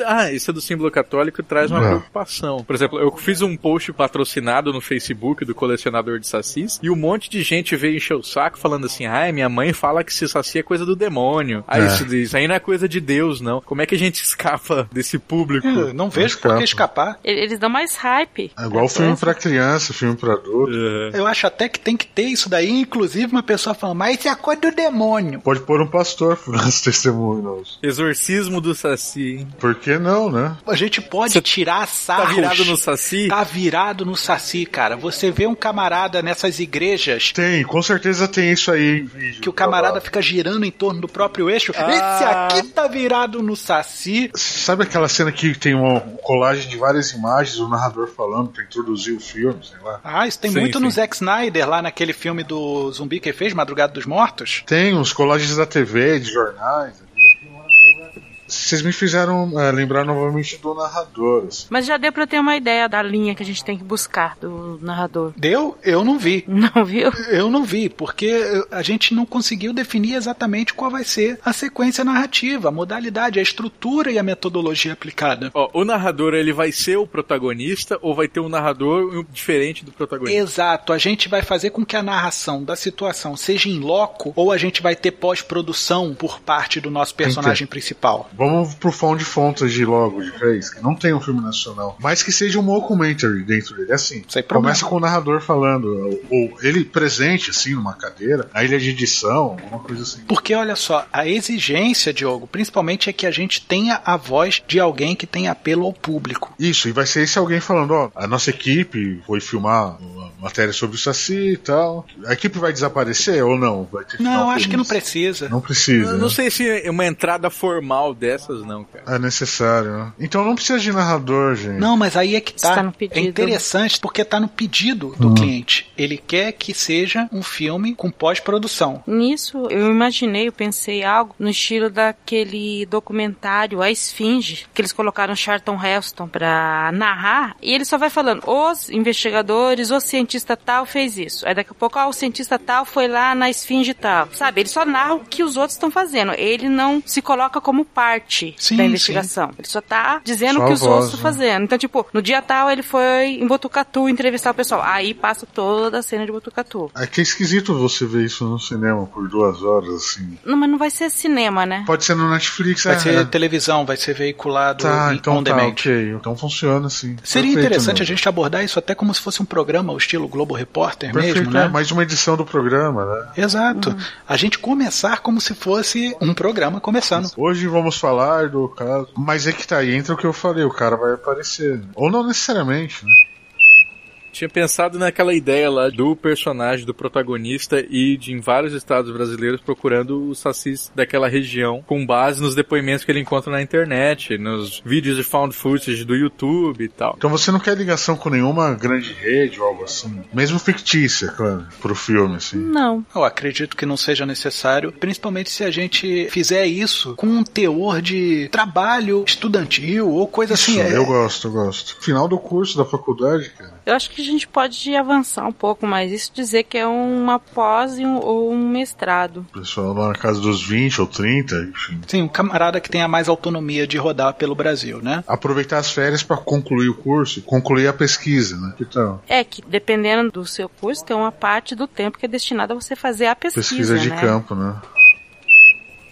Ah, isso do símbolo católico traz uma É. preocupação. Por exemplo, eu fiz um post patrocinado no Facebook do colecionador de sacis e um monte de gente veio encher o saco falando assim: ai, minha mãe fala que esse saci é coisa do demônio. Aí É. isso, isso aí não é coisa de Deus, não. Como é que a gente escapa desse público? Eu não vejo por que escapar. Eles dão mais hype. É igual filme pra criança, filme pra adulto. É. Eu acho até que tem que ter isso daí, inclusive uma pessoa falando, mas isso é coisa do demônio. Pode pôr um pastor para os testemunhos. Exorcismo do saci. hein? Que não, né? A gente pode Você tirar Tá sarros. virado no saci? Tá virado no saci, cara. Você vê um camarada nessas igrejas Tem, com certeza tem isso aí em vídeo. que o camarada Tá fica girando em torno do próprio eixo. Ah. Esse aqui tá virado no saci. Sabe aquela cena que tem uma colagem de várias imagens, o narrador falando pra introduzir o filme, sei lá? Ah, isso tem Sim, muito sim. no Zack Snyder, lá naquele filme do zumbi que fez, Madrugada dos Mortos. Tem uns colagens da TV, de jornais. Vocês me fizeram é, lembrar novamente do narrador. assim. Mas já deu pra ter uma ideia da linha que a gente tem que buscar do narrador. Deu? Eu não vi. Não, viu? Eu não vi, porque a gente não conseguiu definir exatamente qual vai ser a sequência narrativa, a modalidade, a estrutura e a metodologia aplicada. Ó, o narrador, ele vai ser o protagonista ou vai ter um narrador diferente do protagonista? Exato, a gente vai fazer com que a narração da situação seja em loco ou a gente vai ter pós-produção por parte do nosso personagem principal. Vamos pro Found Fantasy logo de vez, que não tem um filme nacional, mas que seja um mockumentary dentro dele. É assim, Sem começa com o narrador falando, ou ele presente, assim, numa cadeira, a ilha de edição, alguma coisa assim. Porque olha só, a exigência, Diogo, principalmente é que a gente tenha a voz de alguém que tenha apelo ao público. Isso, e vai ser esse alguém falando, ó, a nossa equipe foi filmar uma matéria sobre o Saci e tal. A equipe vai desaparecer ou não? Vai ter final Não, acho que não precisa. Não precisa. Eu não né? sei se uma entrada formal dessas, não, cara. É necessário? Então não precisa de narrador, gente. Não, mas aí é que tá. É interessante porque tá no pedido do cliente. Ele quer que seja um filme com pós-produção. Nisso, eu imaginei, eu pensei algo no estilo daquele documentário A Esfinge, que eles colocaram Charlton Heston pra narrar, e ele só vai falando, os investigadores, o cientista tal fez isso. Aí daqui a pouco, ah, o cientista tal foi lá na Esfinge tal. Sabe, ele só narra o que os outros estão fazendo. Ele não se coloca como parte Sim, da investigação. Ele só tá dizendo Só o que os voz, outros estão né? fazendo. Então, tipo, no dia tal ele foi em Botucatu entrevistar o pessoal. Aí passa toda a cena de Botucatu. É que é esquisito você ver isso no cinema por duas horas, assim. Não, mas não vai ser cinema, né? Pode ser no Netflix, Vai é. ser televisão, vai ser veiculado Tá, em então on tá, demand. ok. Então funciona assim. Seria Perfeito, interessante meu. a gente abordar isso até como se fosse um programa, o estilo Globo Repórter Perfeito, mesmo, é né? mais uma edição do programa, né? Exato. A gente começar como se fosse um programa começando. Hoje vamos falar do caso. Mas é que tá aí, entra o que eu falei, o cara vai aparecer. Ou não necessariamente, né? Tinha pensado naquela ideia lá do personagem, do protagonista e de em vários estados brasileiros procurando os sacis daquela região com base nos depoimentos que ele encontra na internet, nos vídeos de found footage do YouTube e tal. Então você não quer ligação com nenhuma grande rede ou algo assim. Mesmo fictícia, claro, pro filme, assim. Não. Eu acredito que não seja necessário, principalmente se a gente fizer isso com um teor de trabalho estudantil ou coisa assim. Isso, é- eu gosto, eu gosto. Final do curso da faculdade, cara. Eu acho que a gente pode avançar um pouco mais. Isso dizer que é uma pós e um- ou um mestrado. Pessoal lá na casa dos 20 ou 30, enfim. Sim, um camarada que tenha mais autonomia de rodar pelo Brasil, né? Aproveitar as férias pra concluir o curso, concluir a pesquisa, né? Que tal? É que, dependendo do seu curso, tem uma parte do tempo que é destinada a você fazer a pesquisa, Pesquisa de né? campo, né?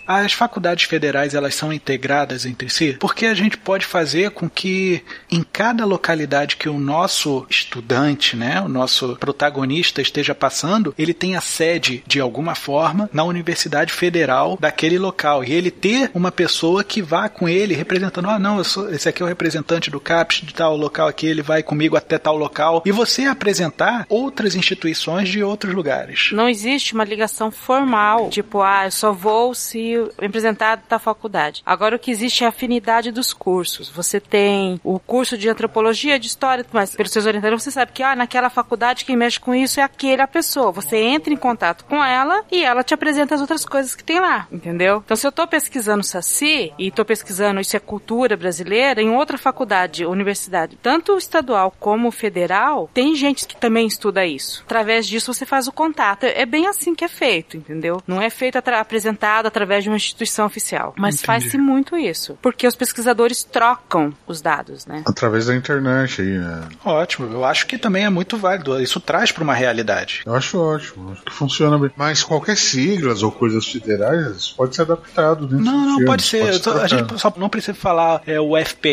As faculdades federais elas são integradas entre si, porque a gente pode fazer com que em cada localidade que o nosso estudante, né, o nosso protagonista esteja passando, ele tenha sede de alguma forma na Universidade Federal daquele local. E ele ter uma pessoa que vá com ele representando, ah, não, sou, esse aqui é o representante do CAPES de tal local aqui, ele vai comigo até tal local. E você apresentar outras instituições de outros lugares. Não existe uma ligação formal, tipo, ah, eu só vou se representar da faculdade. Agora o que existe é a afinidade dos cursos. Você tem o curso de antropologia, de história, mas pelos seus orientadores você sabe que, ah, naquela faculdade quem mexe com isso é aquela pessoa. Você entra em contato com ela e ela te apresenta as outras coisas que tem lá, entendeu? Então se eu tô pesquisando Saci e tô pesquisando isso é cultura brasileira em outra faculdade, universidade, tanto estadual como federal, tem gente que também estuda isso. Através disso você faz o contato. É bem assim que é feito, entendeu? Não é feito apresentado através de uma instituição oficial, mas faz-se muito isso, porque os pesquisadores trocam os dados, né? Através da internet aí, né? Ótimo, eu acho que também é muito válido. Isso traz para uma realidade. Eu acho ótimo, acho que funciona bem. Mas qualquer siglas ou coisas federais pode ser adaptado dentro Não, não, filme, pode ser. ser a gente só não precisa falar é, o FPE,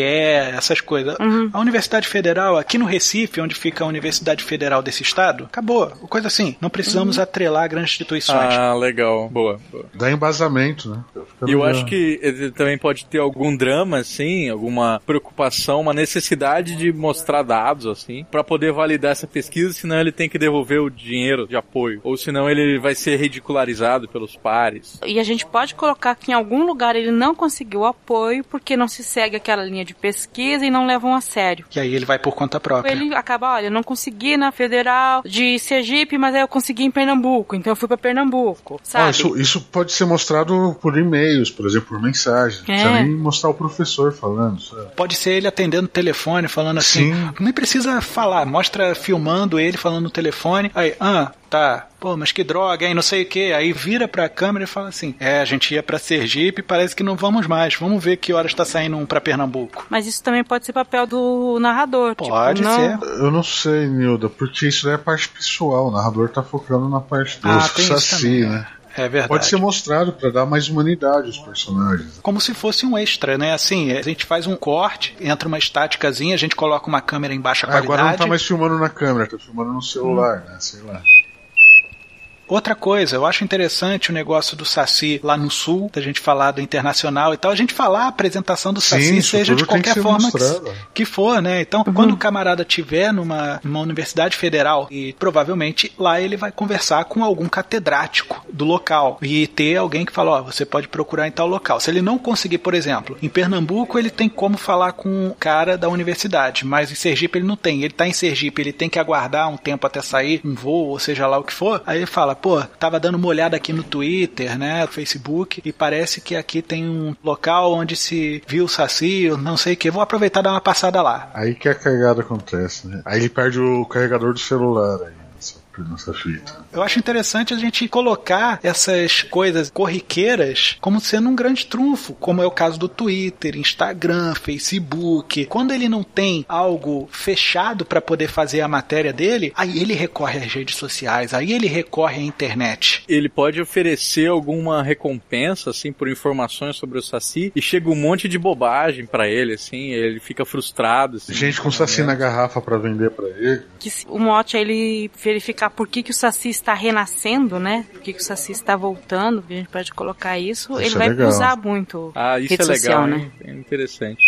essas coisas. A Universidade Federal, aqui no Recife, onde fica a Universidade Federal desse estado, acabou. Coisa assim. Não precisamos atrelar grandes instituições. Ah, legal. Boa, boa. Dá embasamento, né? Fica E eu acho que ele também pode ter algum drama, assim, alguma preocupação, uma necessidade de mostrar dados, assim, pra poder validar essa pesquisa, senão ele tem que devolver o dinheiro de apoio. Ou senão ele vai ser ridicularizado pelos pares. E a gente pode colocar que em algum lugar ele não conseguiu apoio porque não se segue aquela linha de pesquisa e não levam a sério. E aí ele vai por conta própria. Ele acaba, olha, eu não consegui na Federal de Sergipe, mas aí eu consegui em Pernambuco, então eu fui pra Pernambuco, Ah, sabe? isso, isso pode ser mostrado por e-mails, por exemplo, por mensagem. Não precisa É. nem mostrar o professor falando, sabe? Pode ser ele atendendo o telefone, falando assim. Sim. Nem precisa falar, mostra filmando ele falando no telefone. Aí, ah, tá. Pô, mas que droga, hein? Não sei o que. Aí vira pra câmera e fala assim: É, a gente ia pra Sergipe, parece que não vamos mais. Vamos ver que horas tá saindo um pra Pernambuco. Mas isso também pode ser papel do narrador. Pode tipo, não- ser. Eu não sei, Nilda, porque isso daí é parte pessoal. O narrador tá focando na parte do Ah, tem isso Saci, também, né? É verdade. Pode ser mostrado pra dar mais humanidade aos personagens. Como se fosse um extra, né? Assim, a gente faz um corte, entra uma estáticazinha, a gente coloca uma câmera em baixa qualidade. Agora não tá mais filmando na câmera, tá filmando no celular, né? Sei lá. Outra coisa, eu acho interessante o negócio do Saci lá no sul, da gente falar do internacional e tal, a gente falar a apresentação do Saci, Sim, seja de qualquer forma que, que for, né? Então, quando o camarada tiver numa, numa universidade federal, e provavelmente lá ele vai conversar com algum catedrático do local e ter alguém que fala, ó, você pode procurar em tal local. Se ele não conseguir, por exemplo, em Pernambuco ele tem como falar com o cara da universidade, mas em Sergipe ele não tem. Ele tá em Sergipe, ele tem que aguardar um tempo até sair um voo, ou seja lá o que for. Aí ele fala, pô, tava dando uma olhada aqui no Twitter, né, no Facebook, e parece que aqui tem um local onde se viu o Saci, não sei o que, vou aproveitar e dar uma passada lá. Aí que a cagada acontece, né? Aí ele perde o carregador do celular aí, fita. Eu acho interessante a gente colocar essas coisas corriqueiras como sendo um grande trunfo, como é o caso do Twitter, Instagram, Facebook. Quando ele não tem algo fechado para poder fazer a matéria dele, aí ele recorre às redes sociais, aí ele recorre à internet. Ele pode oferecer alguma recompensa, assim, por informações sobre o Saci, e chega um monte de bobagem pra ele, assim, ele fica frustrado. Assim, Gente com saci na garrafa pra vender pra ele. Que o mote é ele verificar por que, que o Saci está renascendo, né? Por que, que o Saci está voltando, a gente pode colocar isso. Isso ele é vai legal. usar muito Ah, isso rede é legal, social, né? né? É interessante.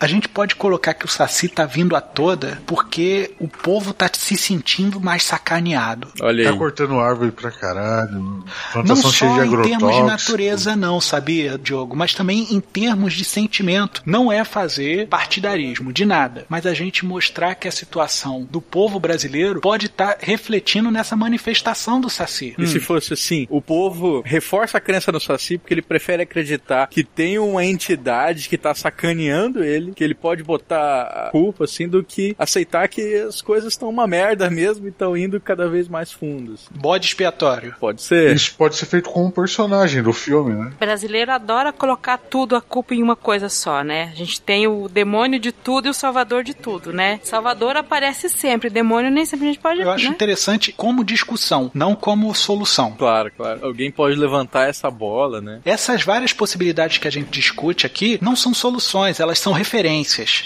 A gente pode colocar que o Saci tá vindo à toda porque o povo tá se sentindo mais sacaneado. Olha Tá aí. cortando árvore pra caralho. Não Plantação cheia só de em termos de natureza, não, sabia, Diogo? Mas também em termos de sentimento. Não é fazer partidarismo de nada, mas a gente mostrar que a situação do povo brasileiro pode estar refletindo nessa manifestação do Saci. E se fosse assim, o povo reforça a crença no Saci porque ele prefere acreditar que tem uma entidade que tá sacaneando ele, que ele pode botar a culpa, assim, do que aceitar que as coisas estão uma merda mesmo e estão indo cada vez mais fundos. Bode expiatório. Pode ser. Isso pode ser feito com um personagem do filme, né? O brasileiro adora colocar tudo a culpa em uma coisa só, né? A gente tem o demônio de tudo e o salvador de tudo, né? Salvador aparece sempre, demônio nem sempre a gente pode, Eu acho né? interessante como discussão, não como solução. Claro, claro. Alguém pode levantar essa bola, né? Essas várias possibilidades que a gente discute aqui não são soluções, elas são referências.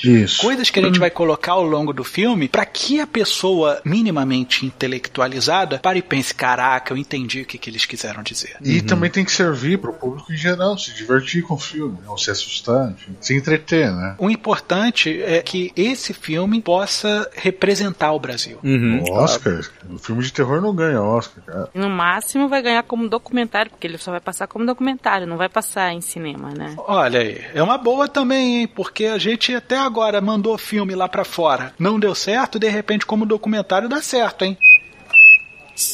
Isso. Coisas que a gente vai colocar ao longo do filme para que a pessoa minimamente intelectualizada pare e pense: caraca, eu entendi o que, que eles quiseram dizer. E também tem que servir pro público em geral, se divertir com o filme, ou se assustar, enfim, se entreter, né? O importante é que esse filme possa representar o Brasil. Uhum. O Oscar, o filme de terror não ganha Oscar, cara. No máximo vai ganhar como documentário, porque ele só vai passar como documentário, não vai passar em cinema, né? Olha aí, é uma boa também, hein? Porque a gente até agora mandou filme lá pra fora. Não deu certo, de repente, como documentário dá certo, hein?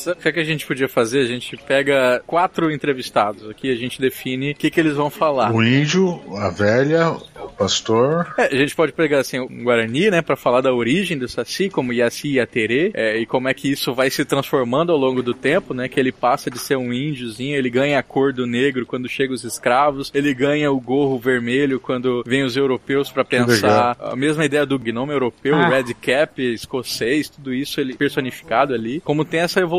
O que, é que a gente podia fazer? A gente pega quatro entrevistados aqui, a gente define o que, que eles vão falar. O índio, a velha, o pastor. É, a gente pode pegar assim um Guarani, né, Pra falar da origem do Saci, como Yaci e Aterê, é, e como é que isso vai se transformando ao longo do tempo, né? Que ele passa de ser um índiozinho, ele ganha a cor do negro quando chegam os escravos, ele ganha o gorro vermelho quando vem os europeus pra pensar a mesma ideia do gnome europeu, Ah. o red cap escocês, tudo isso ele personificado ali, como tem essa evolução.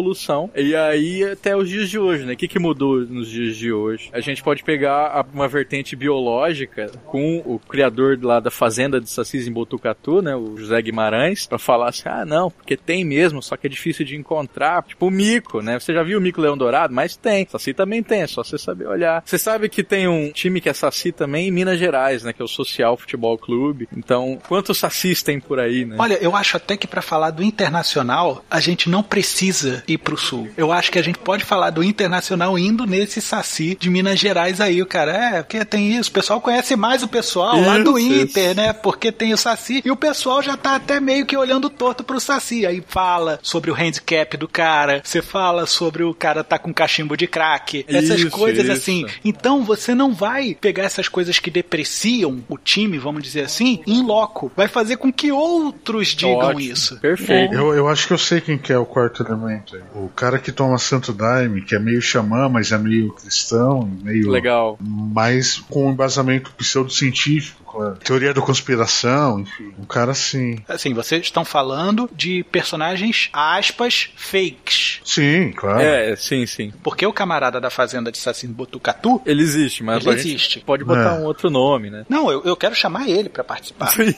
E aí até os dias de hoje, né? O que, que mudou nos dias de hoje? A gente pode pegar uma vertente biológica com o criador lá da fazenda de Sacis em Botucatu, né? O José Guimarães, pra falar assim, ah não, porque tem mesmo, só que é difícil de encontrar. Tipo o mico, né? Você já viu o mico leão dourado? Mas tem. Saci também tem, é só você saber olhar. Você sabe que tem um time que é Saci também em Minas Gerais, né? Que é o Social Futebol Clube. Então, quantos Sacis tem por aí, né? Olha, eu acho até que para falar do internacional, a gente não precisa ir pro sul. Eu acho que a gente pode falar do internacional indo nesse saci de Minas Gerais aí, o cara. É, porque tem isso. O pessoal conhece mais o pessoal lá do Isso, Inter, né? Porque tem o saci. E o pessoal já tá até meio que olhando torto pro saci. Aí fala sobre o handicap do cara. Você fala sobre o cara tá com cachimbo de crack. Essas Isso, coisas isso. assim. Então você não vai pegar essas coisas que depreciam o time, vamos dizer assim, em loco. Vai fazer com que outros digam Ótimo, isso. Perfeito. Eu, eu acho que eu sei quem que é o quarto elemento O cara que toma Santo Daime, que é meio xamã, mas é meio cristão, meio. Legal. Mas com um embasamento pseudocientífico, claro. Teoria da conspiração, enfim. Um cara assim. Assim, vocês estão falando de personagens, aspas, fakes. Sim, claro. É, sim, sim. Porque o camarada da fazenda de Saci Botucatu. Ele existe, mas Ele existe. pode botar É. um outro nome, né? Não, eu, eu quero chamar ele pra participar. Sim,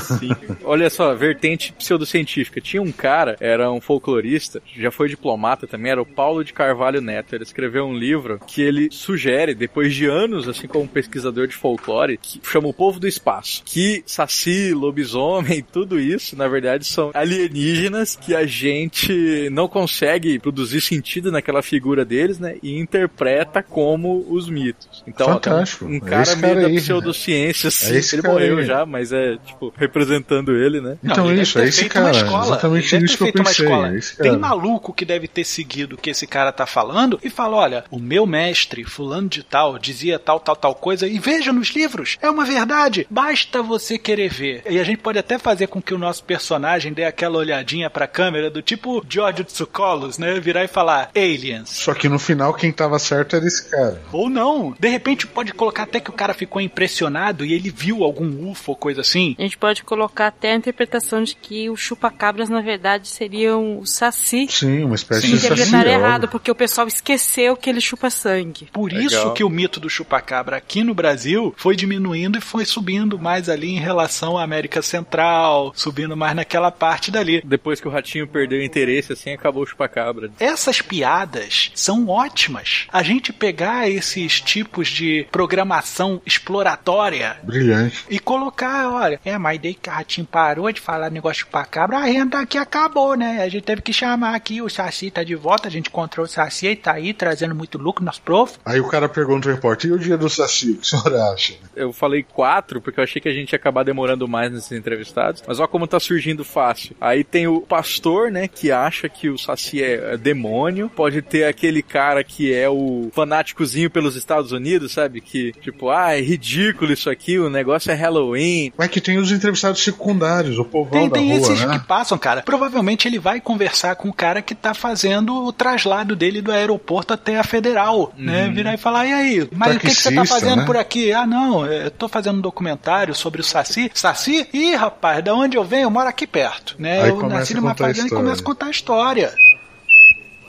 sim. Olha só, vertente pseudocientífica. Tinha um cara, era um folclorista, já foi diplomata também, era o Paulo de Carvalho Neto. Ele escreveu um livro que ele sugere, depois de anos, assim como pesquisador de folclore, que chama O Povo do Espaço, que saci, lobisomem, tudo isso, na verdade, são alienígenas que a gente não consegue produzir sentido naquela figura deles, né? E interpreta como os mitos. Então, um- Fantástico. um É cara esse meio cara da aí, né? pseudociência, assim. É ele morreu aí. já, mas é, tipo, representando ele, né? Então ele isso, é esse cara. escola. Exatamente isso que eu pensei. escola. é Tem maluco que deve ter seguido o que esse cara tá falando e fala: olha, o meu mestre, fulano de tal, dizia tal, tal, tal coisa, e veja nos livros, é uma verdade, basta você querer ver. E a gente pode até fazer com que o nosso personagem dê aquela olhadinha pra câmera do tipo George Tsoukalos, né? Virar e falar aliens. Só que no final quem tava certo era esse cara. Ou não. De repente pode colocar até que o cara ficou impressionado e ele viu algum UFO ou coisa assim. A gente pode colocar até a interpretação de que os chupacabras, na verdade, seriam o saci. Sim, uma espécie Sim, de saci. Interpretaram óbvio. errado, porque o pessoal esqueceu que ele chupa sangue. Por Legal. isso que o mito do chupacabra aqui no Brasil foi diminuindo e foi subindo mais ali em relação à América Central, subindo mais naquela parte dali. Depois que o ratinho perdeu o interesse, assim, acabou o chupacabra. Essas piadas são ótimas. A gente pegar esses tipos de programação exploratória Brilhante. e colocar, olha, é, mas daí que o Ratinho parou de falar negócio de chupacabra, a renda aqui acabou, né? A gente teve que chamar aqui, o Saci tá de volta, a gente encontrou o Saci e tá aí trazendo muito lucro, nosso prof. Aí o cara pergunta ao repórter, e o dia do Saci, o que o senhor acha? Eu falei quatro, porque eu achei que a gente ia acabar demorando mais nesses entrevistados. Mas olha como tá surgindo fácil. Aí tem o pastor, né, que acha que o Saci é, é demônio. Pode ter aquele cara que é o fanáticozinho pelos Estados Unidos, sabe? Que, tipo, ah, é ridículo isso aqui, o negócio é Halloween. Mas que tem os entrevistados secundários, o povão Tem, da tem rua, esses né? que passam, cara. Provavelmente ele vai conversar com o cara que tá fazendo o traslado dele do aeroporto até a federal, né? Virar e falar, e aí, mas o que, que você tá fazendo né? por aqui? Ah, não, eu tô fazendo um documentário sobre o Saci. Saci? Ih, rapaz, da onde eu venho? Eu moro aqui perto, né? Aí eu nasci numa fazenda e começo a contar a história.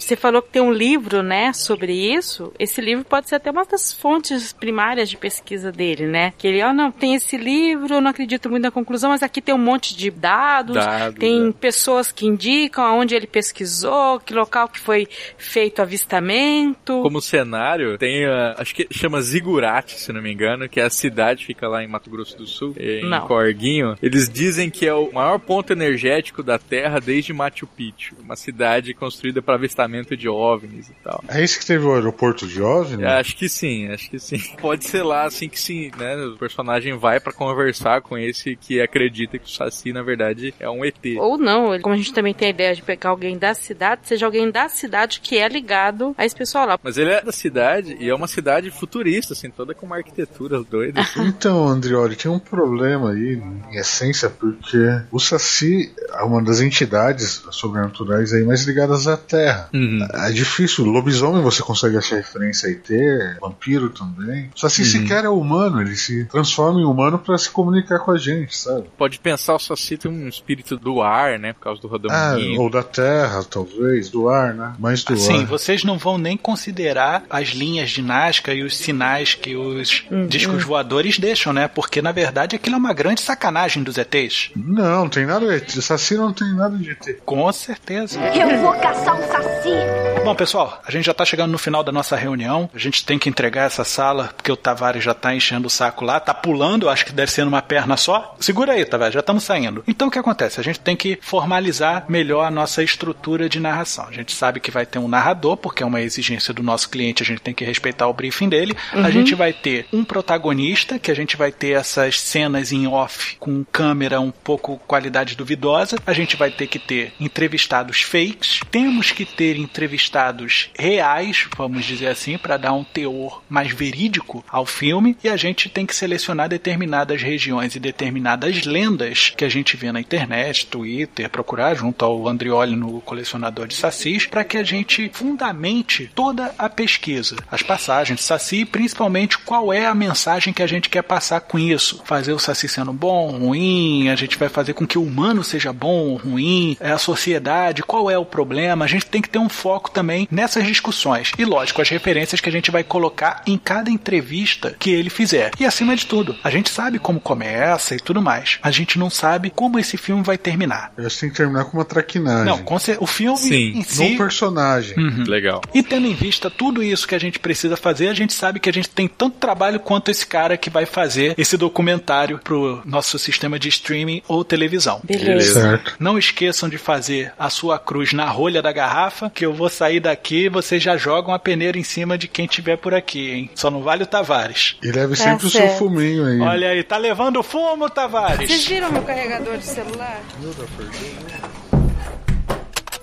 Você falou que tem um livro, né, sobre isso. Esse livro pode ser até uma das fontes primárias de pesquisa dele, né? Que ele, ó, não, tem esse livro, eu não acredito muito na conclusão, mas aqui tem um monte de dados, Dados, tem é. pessoas que indicam aonde ele pesquisou, que local que foi feito avistamento. Como cenário, tem, a, acho que chama Zigurate, se não me engano, que é a cidade que fica lá em Mato Grosso do Sul, em Não. Corguinho. Eles dizem que é o maior ponto energético da Terra desde Machu Picchu, uma cidade construída para avistamento de OVNIs e tal. É esse que teve o aeroporto de OVNI? É, Acho que sim, acho que sim. Pode ser lá assim que sim, né? O personagem vai pra conversar com esse que acredita que o Saci, na verdade, é um ET. Ou não, ele- como a gente também tem a ideia de pegar alguém da cidade, seja alguém da cidade que é ligado a esse pessoal lá. Mas ele é da cidade e é uma cidade futurista, assim, toda com uma arquitetura doida. Então, Andrioli, tem um problema aí, em essência, porque o Saci uma das entidades sobrenaturais aí mais ligadas à Terra. Uhum. É difícil, lobisomem você consegue achar referência a ET, vampiro também. O Saci sequer é humano, ele se transforma em humano pra se comunicar com a gente, sabe? Pode pensar o Saci tem um espírito do ar, né? Por causa do Ah, rodamuinho. ou da Terra, talvez, do ar, né? Mais do Assim, ar. vocês não vão nem considerar as linhas de Nazca e os sinais que os discos voadores deixam, né? Porque, na verdade, aquilo é uma grande sacanagem dos ETs. Não, não tem nada de ET. Saci não tem nada de ET. Com certeza. Eu vou caçar um saci. Bom, pessoal, a gente já tá chegando no final da nossa reunião. A gente tem que entregar essa sala, porque o Tavares já tá enchendo o saco lá, tá pulando, acho que deve ser numa perna só. Segura aí, Tavares, já estamos saindo. Então o que acontece? A gente tem que formalizar melhor a nossa estrutura de narração. A gente sabe que vai ter um narrador, porque é uma exigência do nosso cliente, a gente tem que respeitar o briefing dele. A gente vai ter um protagonista, que a gente vai ter essas cenas em off com câmera um pouco qualidade duvidosa. A gente vai ter que ter entrevistados fakes, temos que ter entrevistados reais, vamos dizer assim, para dar um teor mais verídico ao filme, e a gente tem que selecionar determinadas regiões e determinadas lendas que a gente vê na internet, Twitter, procurar junto ao Andrioli no colecionador de sacis, para que a gente fundamente toda a pesquisa, as passagens de saci, principalmente qual é a mensagem que a gente quer passar com isso. Fazer o saci sendo bom, ruim, a gente vai fazer com que o humano seja bom ou ruim, é a sociedade, qual é o problema. A gente tem que ter um foco também nessas discussões. E lógico, as referências que a gente vai colocar em cada entrevista que ele fizer. E acima de tudo, a gente sabe como começa e tudo mais. A gente não sabe como esse filme vai terminar. Eu acho que tem que terminar com uma traquinagem. Não, o filme Sim, em si. No personagem. Uhum. Legal. E tendo em vista tudo isso que a gente precisa fazer, a gente sabe que a gente tem tanto trabalho quanto esse cara que vai fazer esse documentário pro nosso sistema de streaming ou televisão. Beleza. Certo. Não esqueçam de fazer a sua cruz na rolha da garrafa, que eu vou sair daqui e vocês já jogam a peneira em cima de quem tiver por aqui, hein? Só não vale o Tavares. E leve Tá sempre o seu fuminho aí. Olha aí, tá levando fumo, Tavares? Vocês viram meu carregador de celular?